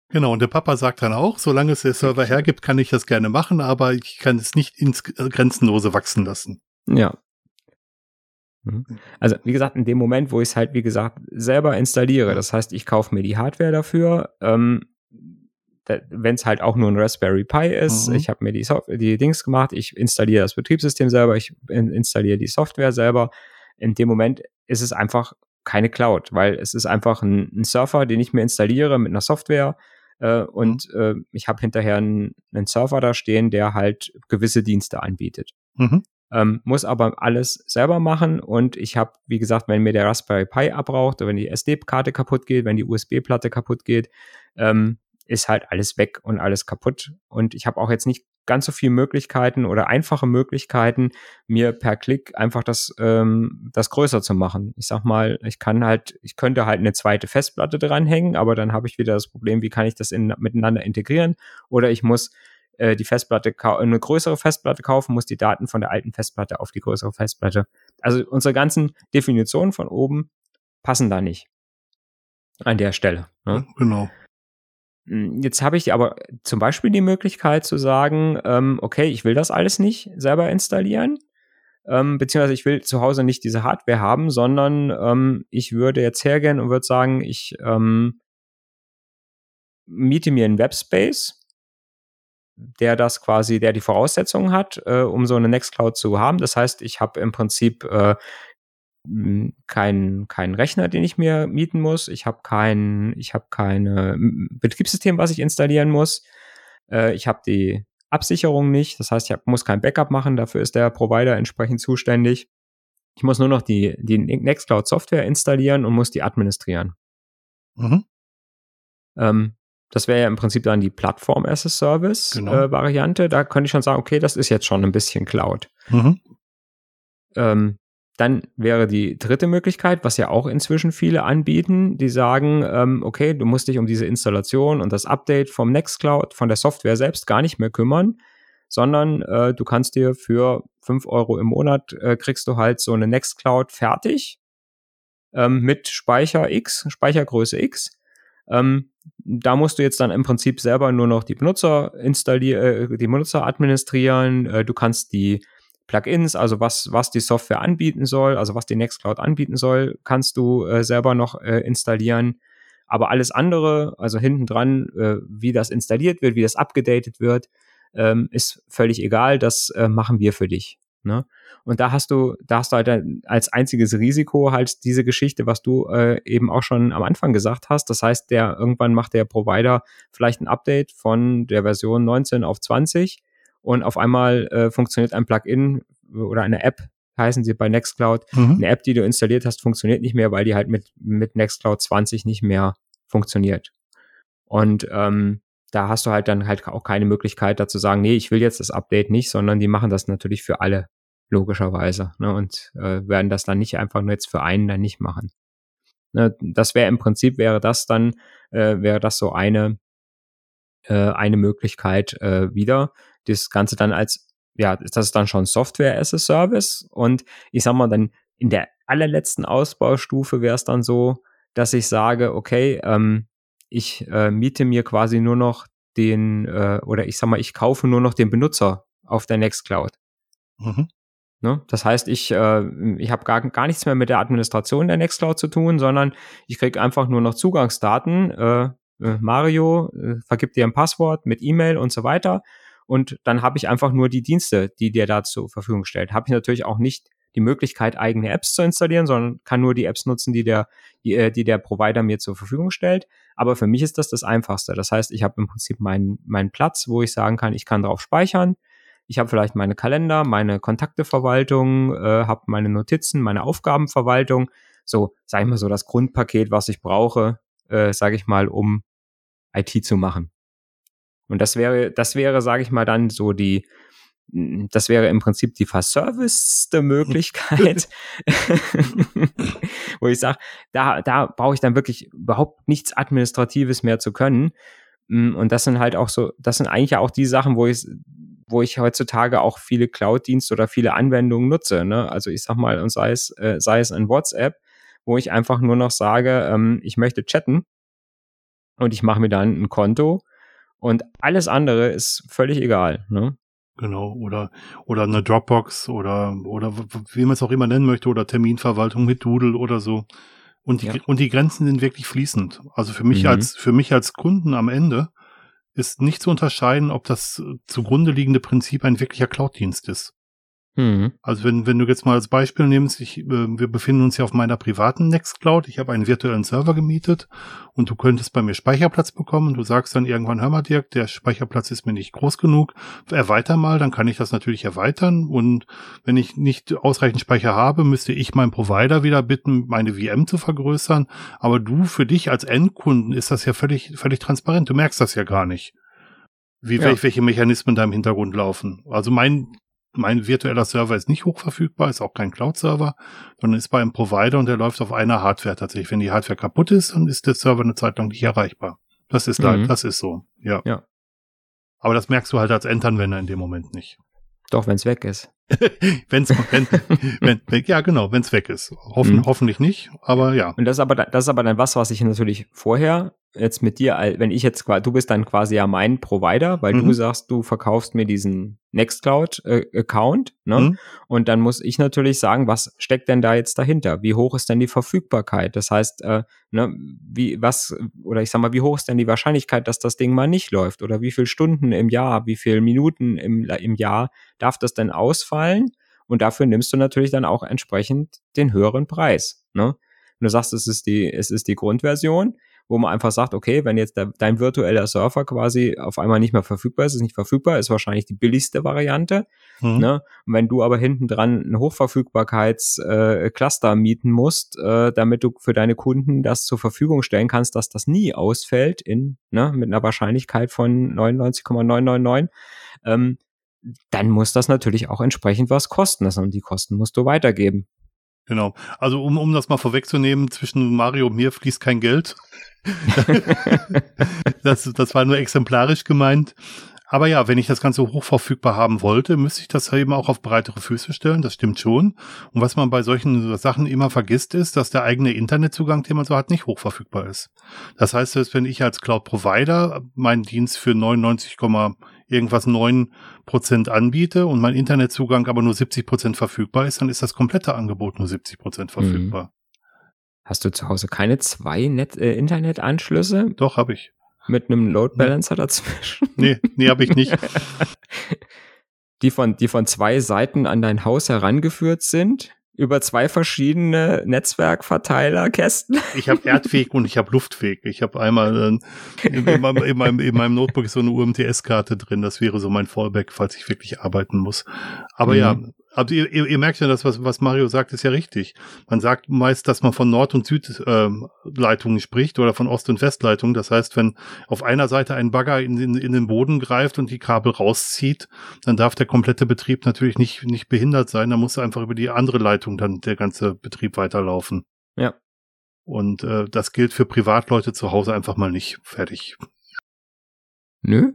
Speaker 2: genau, und der Papa sagt dann auch, solange es der Server hergibt, kann ich das gerne machen, aber ich kann es nicht ins Grenzenlose wachsen lassen.
Speaker 1: Ja. Mhm. Also, wie gesagt, in dem Moment, wo ich es halt, wie gesagt, selber installiere, das heißt, ich kaufe mir die Hardware dafür, ähm, wenn es halt auch nur ein Raspberry Pi ist, mhm. ich habe mir die, die Dings gemacht, ich installiere das Betriebssystem selber, ich installiere die Software selber. In dem Moment ist es einfach keine Cloud, weil es ist einfach ein, ein Surfer, den ich mir installiere mit einer Software äh, und mhm. äh, ich habe hinterher einen, einen, Surfer da stehen, der halt gewisse Dienste anbietet. Mhm. Ähm, muss aber alles selber machen und ich habe, wie gesagt, wenn mir der Raspberry Pi abraucht oder wenn die SD-Karte kaputt geht, wenn die USB-Platte kaputt geht, ähm, ist halt alles weg und alles kaputt. Und ich habe auch jetzt nicht ganz so viele Möglichkeiten oder einfache Möglichkeiten, mir per Klick einfach das, ähm, das größer zu machen. Ich sag mal, ich kann halt, ich könnte halt eine zweite Festplatte dranhängen, aber dann habe ich wieder das Problem, wie kann ich das in, miteinander integrieren? Oder ich muss äh, die Festplatte, eine größere Festplatte kaufen, muss die Daten von der alten Festplatte auf die größere Festplatte. Also unsere ganzen Definitionen von oben passen da nicht an der Stelle.
Speaker 2: Ne? Genau.
Speaker 1: Hm, jetzt habe ich aber zum Beispiel die Möglichkeit zu sagen, ähm, okay, ich will das alles nicht selber installieren, ähm, beziehungsweise ich will zu Hause nicht diese Hardware haben, sondern ähm, ich würde jetzt hergehen und würde sagen, ich ähm, miete mir einen Webspace, der das quasi, der die Voraussetzungen hat, äh, um so eine Nextcloud zu haben. Das heißt, ich habe im Prinzip äh, keinen kein Rechner, den ich mir mieten muss. Ich habe kein, ich habe keine Betriebssystem, was ich installieren muss. Äh, ich habe die Absicherung nicht, das heißt, ich hab, muss kein Backup machen, dafür ist der Provider entsprechend zuständig. Ich muss nur noch die, die Nextcloud Software installieren und muss die administrieren. Mhm. Ähm, das wäre ja im Prinzip dann die Plattform as a Service genau. äh, Variante. Da könnte ich schon sagen, okay, das ist jetzt schon ein bisschen Cloud. Mhm. Ähm, dann wäre die dritte Möglichkeit, was ja auch inzwischen viele anbieten, die sagen, ähm, okay, du musst dich um diese Installation und das Update vom Nextcloud, von der Software selbst gar nicht mehr kümmern, sondern äh, du kannst dir für fünf Euro im Monat äh, kriegst du halt so eine Nextcloud fertig ähm, mit Speicher X, Speichergröße X. Ähm, da musst du jetzt dann im Prinzip selber nur noch die Benutzer installieren, äh, die Benutzer administrieren. Äh, du kannst die Plugins, also was, was die Software anbieten soll, also was die Nextcloud anbieten soll, kannst du äh, selber noch äh, installieren. Aber alles andere, also hinten dran, äh, wie das installiert wird, wie das abgedatet wird, ähm, ist völlig egal. Das äh, machen wir für dich. Ne? Und da hast du, da hast du halt als einziges Risiko halt diese Geschichte, was du äh, eben auch schon am Anfang gesagt hast. Das heißt, der irgendwann macht der Provider vielleicht ein Update von der Version 19 auf 20 und auf einmal äh, funktioniert ein Plugin oder eine App, heißen sie bei Nextcloud. Mhm. Eine App, die du installiert hast, funktioniert nicht mehr, weil die halt mit, mit Nextcloud 20 nicht mehr funktioniert. Und ähm, da hast du halt dann halt auch keine Möglichkeit dazu sagen, nee, ich will jetzt das Update nicht, sondern die machen das natürlich für alle, logischerweise. Ne, und äh, werden das dann nicht einfach nur jetzt für einen dann nicht machen. Ne, das wäre im Prinzip, wäre das dann, äh, wäre das so eine, äh, eine Möglichkeit äh, wieder. Das Ganze dann als, ja, das ist dann schon Software as a Service. Und ich sag mal, dann in der allerletzten Ausbaustufe wäre es dann so, dass ich sage, okay, ähm, ich äh, miete mir quasi nur noch den, äh, oder ich sag mal, ich kaufe nur noch den Benutzer auf der Nextcloud. Mhm. Ne? Das heißt, ich, äh, ich habe gar, gar nichts mehr mit der Administration der Nextcloud zu tun, sondern ich kriege einfach nur noch Zugangsdaten. Äh, äh, Mario äh, vergibt dir ein Passwort mit E-Mail und so weiter. Und dann habe ich einfach nur die Dienste, die dir da zur Verfügung stellt. Habe ich natürlich auch nicht die Möglichkeit, eigene Apps zu installieren, sondern kann nur die Apps nutzen, die der, die, äh, die der Provider mir zur Verfügung stellt. Aber für mich ist das das Einfachste. Das heißt, ich habe im Prinzip meinen, meinen Platz, wo ich sagen kann, ich kann drauf speichern. Ich habe vielleicht meine Kalender, meine Kontakteverwaltung, äh, habe meine Notizen, meine Aufgabenverwaltung. So, sage ich mal so, das Grundpaket, was ich brauche, äh, sage ich mal, um IT zu machen. Und das wäre, das wäre, sage ich mal, dann so die, das wäre im Prinzip die verserviceste Möglichkeit, wo ich sage, da, da brauche ich dann wirklich überhaupt nichts Administratives mehr zu können. Mm, und das sind halt auch so, das sind eigentlich auch die Sachen, wo ich, wo ich heutzutage auch viele Cloud-Dienste oder viele Anwendungen nutze. Ne? Also ich sag mal, und sei es, äh, sei es ein WhatsApp, wo ich einfach nur noch sage, ähm, ich möchte chatten und ich mache mir dann ein Konto und alles andere ist völlig egal. Ne?
Speaker 2: Genau, oder, oder eine Dropbox oder, oder wie man es auch immer nennen möchte, oder Terminverwaltung mit Doodle oder so. Und die, ja. und die Grenzen sind wirklich fließend. Also für mich mhm. als, für mich als Kunden am Ende ist nicht zu unterscheiden, ob das zugrunde liegende Prinzip ein wirklicher Cloud-Dienst ist. Mhm. Also wenn, wenn du jetzt mal als Beispiel nimmst, ich, äh, wir befinden uns ja auf meiner privaten Nextcloud, ich habe einen virtuellen Server gemietet und du könntest bei mir Speicherplatz bekommen. Du sagst dann irgendwann, hör mal Dirk, der Speicherplatz ist mir nicht groß genug, erweiter mal, dann kann ich das natürlich erweitern und wenn ich nicht ausreichend Speicher habe, müsste ich meinen Provider wieder bitten, meine VM zu vergrößern. Aber du, für dich als Endkunden ist das ja völlig, völlig transparent. Du merkst das ja gar nicht wie ja. welche Mechanismen da im Hintergrund laufen. Also mein mein virtueller Server ist nicht hochverfügbar, ist auch kein Cloud-Server, sondern ist bei einem Provider und der läuft auf einer Hardware tatsächlich. Wenn die Hardware kaputt ist, dann ist der Server eine Zeit lang nicht erreichbar. Das ist mhm. das ist so, ja. ja. Aber das merkst du halt als Endanwender in dem Moment nicht.
Speaker 1: Doch, wenn es weg ist.
Speaker 2: wenn's, wenn, wenn, wenn, ja, genau, wenn es weg ist. Hoffen, mhm. Hoffentlich nicht, aber ja.
Speaker 1: Und das ist aber, das ist aber dann was, was ich natürlich vorher jetzt mit dir, wenn ich jetzt du bist dann quasi ja mein Provider, weil mhm. du sagst, du verkaufst mir diesen Nextcloud-Account, äh, ne? Mhm. Und dann muss ich natürlich sagen, was steckt denn da jetzt dahinter? Wie hoch ist denn die Verfügbarkeit? Das heißt, äh, ne, wie, was, oder ich sag mal, wie hoch ist denn die Wahrscheinlichkeit, dass das Ding mal nicht läuft? Oder wie viele Stunden im Jahr, wie viele Minuten im, im Jahr darf das denn ausfallen? Und dafür nimmst du natürlich dann auch entsprechend den höheren Preis, ne? Und du sagst, es ist die, es ist die Grundversion wo man einfach sagt, okay, wenn jetzt der, dein virtueller Surfer quasi auf einmal nicht mehr verfügbar ist, ist nicht verfügbar, ist wahrscheinlich die billigste Variante. Mhm. Ne? Und wenn du aber hinten dran ein Hochverfügbarkeitscluster äh, mieten musst, äh, damit du für deine Kunden das zur Verfügung stellen kannst, dass das nie ausfällt in ne, mit einer Wahrscheinlichkeit von 99,999, ähm, dann muss das natürlich auch entsprechend was kosten. Das und die Kosten musst du weitergeben.
Speaker 2: Genau. Also um, um das mal vorwegzunehmen, zwischen Mario und mir fließt kein Geld. das, das war nur exemplarisch gemeint. Aber ja, wenn ich das Ganze hochverfügbar haben wollte, müsste ich das eben auch auf breitere Füße stellen. Das stimmt schon. Und was man bei solchen Sachen immer vergisst, ist, dass der eigene Internetzugang, den man so hat, nicht hochverfügbar ist. Das heißt, dass wenn ich als Cloud-Provider meinen Dienst für 99, irgendwas 9 Prozent anbiete und mein Internetzugang aber nur 70 Prozent verfügbar ist, dann ist das komplette Angebot nur 70 Prozent verfügbar. Mhm.
Speaker 1: Hast du zu Hause keine zwei Net äh, Internetanschlüsse?
Speaker 2: Doch, habe ich.
Speaker 1: Mit einem Load Balancer dazwischen?
Speaker 2: Nee, nee, habe ich nicht.
Speaker 1: die von, die von zwei Seiten an dein Haus herangeführt sind? Über zwei verschiedene Netzwerkverteilerkästen?
Speaker 2: Ich habe Erdweg und ich habe Luftweg. Ich habe einmal äh, in, in, meinem, in, meinem, in meinem Notebook so eine UMTS-Karte drin. Das wäre so mein Fallback, falls ich wirklich arbeiten muss. Aber mhm. ja, aber ihr, ihr, ihr merkt ja, das, was, was Mario sagt, ist ja richtig. Man sagt meist, dass man von Nord- und Südleitungen ähm, spricht oder von Ost- und Westleitungen. Das heißt, wenn auf einer Seite ein Bagger in, in, in den Boden greift und die Kabel rauszieht, dann darf der komplette Betrieb natürlich nicht, nicht behindert sein. Da muss einfach über die andere Leitung dann der ganze Betrieb weiterlaufen.
Speaker 1: Ja.
Speaker 2: Und äh, das gilt für Privatleute zu Hause einfach mal nicht. Fertig.
Speaker 1: Nö.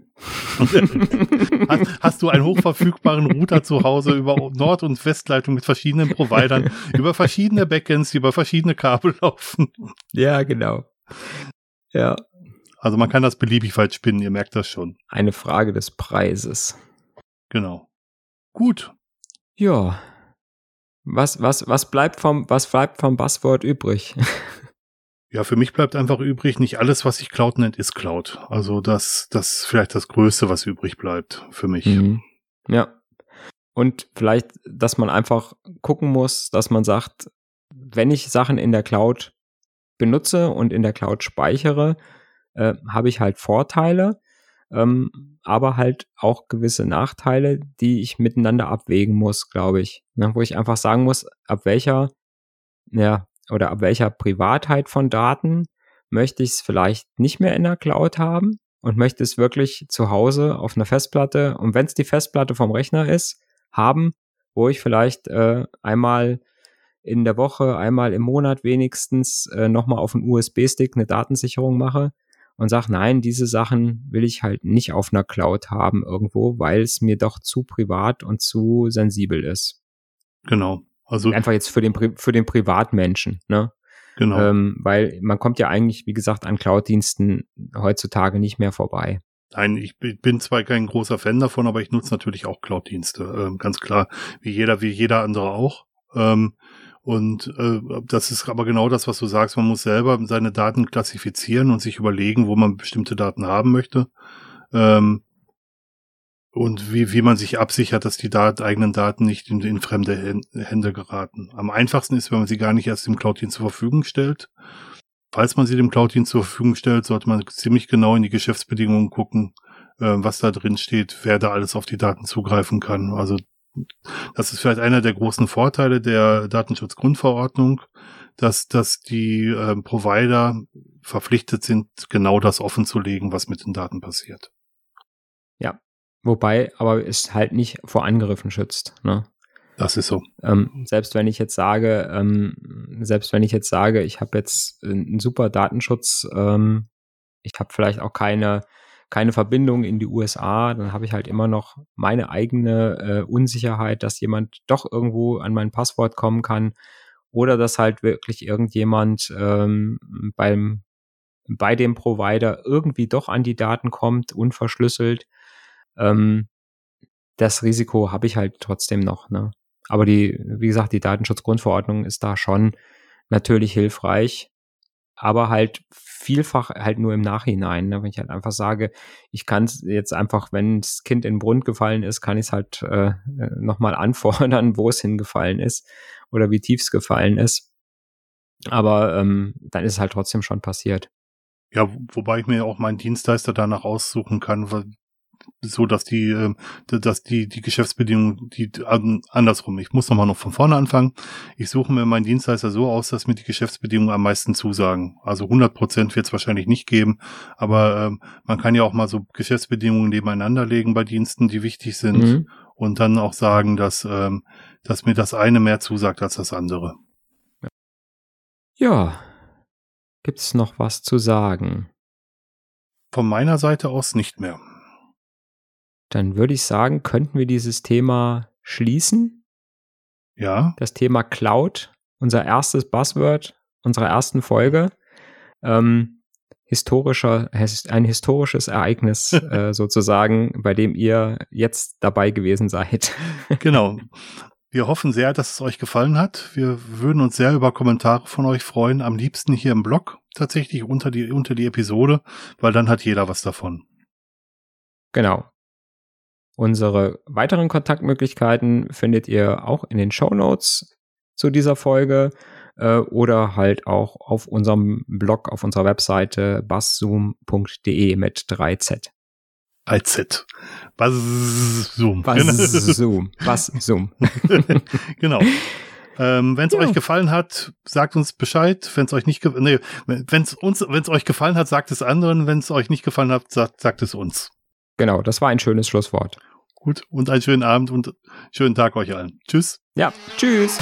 Speaker 2: Hast, hast, du einen hochverfügbaren Router zu Hause über Nord- und Westleitung mit verschiedenen Providern, über verschiedene Backends, die über verschiedene Kabel laufen?
Speaker 1: Ja, genau. Ja.
Speaker 2: Also man kann das beliebig weit spinnen, ihr merkt das schon.
Speaker 1: Eine Frage des Preises.
Speaker 2: Genau. Gut.
Speaker 1: Ja. Was, was, was bleibt vom, was bleibt vom Buzzword übrig?
Speaker 2: Ja, für mich bleibt einfach übrig, nicht alles, was sich Cloud nennt, ist Cloud. Also das, das vielleicht das Größte, was übrig bleibt für mich. Mhm.
Speaker 1: Ja. Und vielleicht, dass man einfach gucken muss, dass man sagt, wenn ich Sachen in der Cloud benutze und in der Cloud speichere, äh, habe ich halt Vorteile, ähm, aber halt auch gewisse Nachteile, die ich miteinander abwägen muss, glaube ich. Ne? Wo ich einfach sagen muss, ab welcher ja, oder ab welcher Privatheit von Daten möchte ich es vielleicht nicht mehr in der Cloud haben und möchte es wirklich zu Hause auf einer Festplatte und wenn es die Festplatte vom Rechner ist, haben, wo ich vielleicht äh, einmal in der Woche, einmal im Monat wenigstens äh, nochmal auf einen USB-Stick eine Datensicherung mache und sage, nein, diese Sachen will ich halt nicht auf einer Cloud haben irgendwo, weil es mir doch zu privat und zu sensibel ist.
Speaker 2: Genau. Also
Speaker 1: einfach jetzt für den für den Privatmenschen, ne?
Speaker 2: Genau.
Speaker 1: Ähm, weil man kommt ja eigentlich, wie gesagt, an Cloud-Diensten heutzutage nicht mehr vorbei.
Speaker 2: Nein, ich bin zwar kein großer Fan davon, aber ich nutze natürlich auch Cloud-Dienste, ähm, ganz klar, wie jeder, wie jeder andere auch. Ähm, und äh, das ist aber genau das, was du sagst. Man muss selber seine Daten klassifizieren und sich überlegen, wo man bestimmte Daten haben möchte. Ähm, und wie, wie man sich absichert, dass die Dat eigenen Daten nicht in, in fremde Hände geraten. Am einfachsten ist, wenn man sie gar nicht erst dem Cloud-Dienst zur Verfügung stellt. Falls man sie dem Cloud-Dienst zur Verfügung stellt, sollte man ziemlich genau in die Geschäftsbedingungen gucken, äh, was da drin steht, wer da alles auf die Daten zugreifen kann. Also das ist vielleicht einer der großen Vorteile der Datenschutzgrundverordnung, dass, dass die äh, Provider verpflichtet sind, genau das offenzulegen, was mit den Daten passiert.
Speaker 1: Ja, Wobei, aber es halt nicht vor Angriffen schützt. Ne?
Speaker 2: Das ist so.
Speaker 1: Ähm, selbst wenn ich jetzt sage, ähm, selbst wenn ich jetzt sage, ich habe jetzt einen super Datenschutz, ähm, ich habe vielleicht auch keine keine Verbindung in die USA, dann habe ich halt immer noch meine eigene äh, Unsicherheit, dass jemand doch irgendwo an mein Passwort kommen kann oder dass halt wirklich irgendjemand ähm, beim bei dem Provider irgendwie doch an die Daten kommt, unverschlüsselt ähm, das Risiko habe ich halt trotzdem noch. Ne? Aber die, wie gesagt, die Datenschutzgrundverordnung ist da schon natürlich hilfreich, aber halt vielfach halt nur im Nachhinein. Ne? Wenn ich halt einfach sage, ich kann es jetzt einfach, wenn das Kind in den Brunnen gefallen ist, kann ich es halt äh, nochmal anfordern, wo es hingefallen ist oder wie tief es gefallen ist. Aber ähm, dann ist es halt trotzdem schon passiert.
Speaker 2: Ja, wobei ich mir auch meinen Dienstleister danach aussuchen kann, so dass die, äh, dass die, die Geschäftsbedingungen, die andersrum. Ich muss nochmal noch von vorne anfangen. Ich suche mir meinen Dienstleister so aus, dass mir die Geschäftsbedingungen am meisten zusagen. Also 100 Prozent wird es wahrscheinlich nicht geben, aber ähm, man kann ja auch mal so Geschäftsbedingungen nebeneinander legen bei Diensten, die wichtig sind mhm. und dann auch sagen, dass, ähm, dass mir das eine mehr zusagt als das andere.
Speaker 1: Ja, gibt's noch was zu sagen?
Speaker 2: Von meiner Seite aus nicht mehr.
Speaker 1: Dann würde ich sagen, könnten wir dieses Thema schließen.
Speaker 2: Ja.
Speaker 1: Das Thema Cloud, unser erstes Buzzword unserer ersten Folge. Ähm, historischer, ein historisches Ereignis äh, sozusagen, bei dem ihr jetzt dabei gewesen seid.
Speaker 2: genau. Wir hoffen sehr, dass es euch gefallen hat. Wir würden uns sehr über Kommentare von euch freuen. Am liebsten hier im Blog tatsächlich unter die, unter die Episode, weil dann hat jeder was davon.
Speaker 1: Genau. Unsere weiteren Kontaktmöglichkeiten findet ihr auch in den Show Notes zu dieser Folge äh, oder halt auch auf unserem Blog, auf unserer Webseite basszoom.de mit 3Z.
Speaker 2: 3Z. Basszoom.
Speaker 1: Basszoom. Basszoom.
Speaker 2: genau. Ähm, wenn es ja. euch gefallen hat, sagt uns Bescheid. Wenn es euch nicht, nee, wenn es uns, wenn es euch gefallen hat, sagt es anderen. Wenn es euch nicht gefallen hat, sagt, sagt es uns.
Speaker 1: Genau, das war ein schönes Schlusswort.
Speaker 2: Gut, und einen schönen Abend und schönen Tag euch allen. Tschüss.
Speaker 1: Ja, tschüss.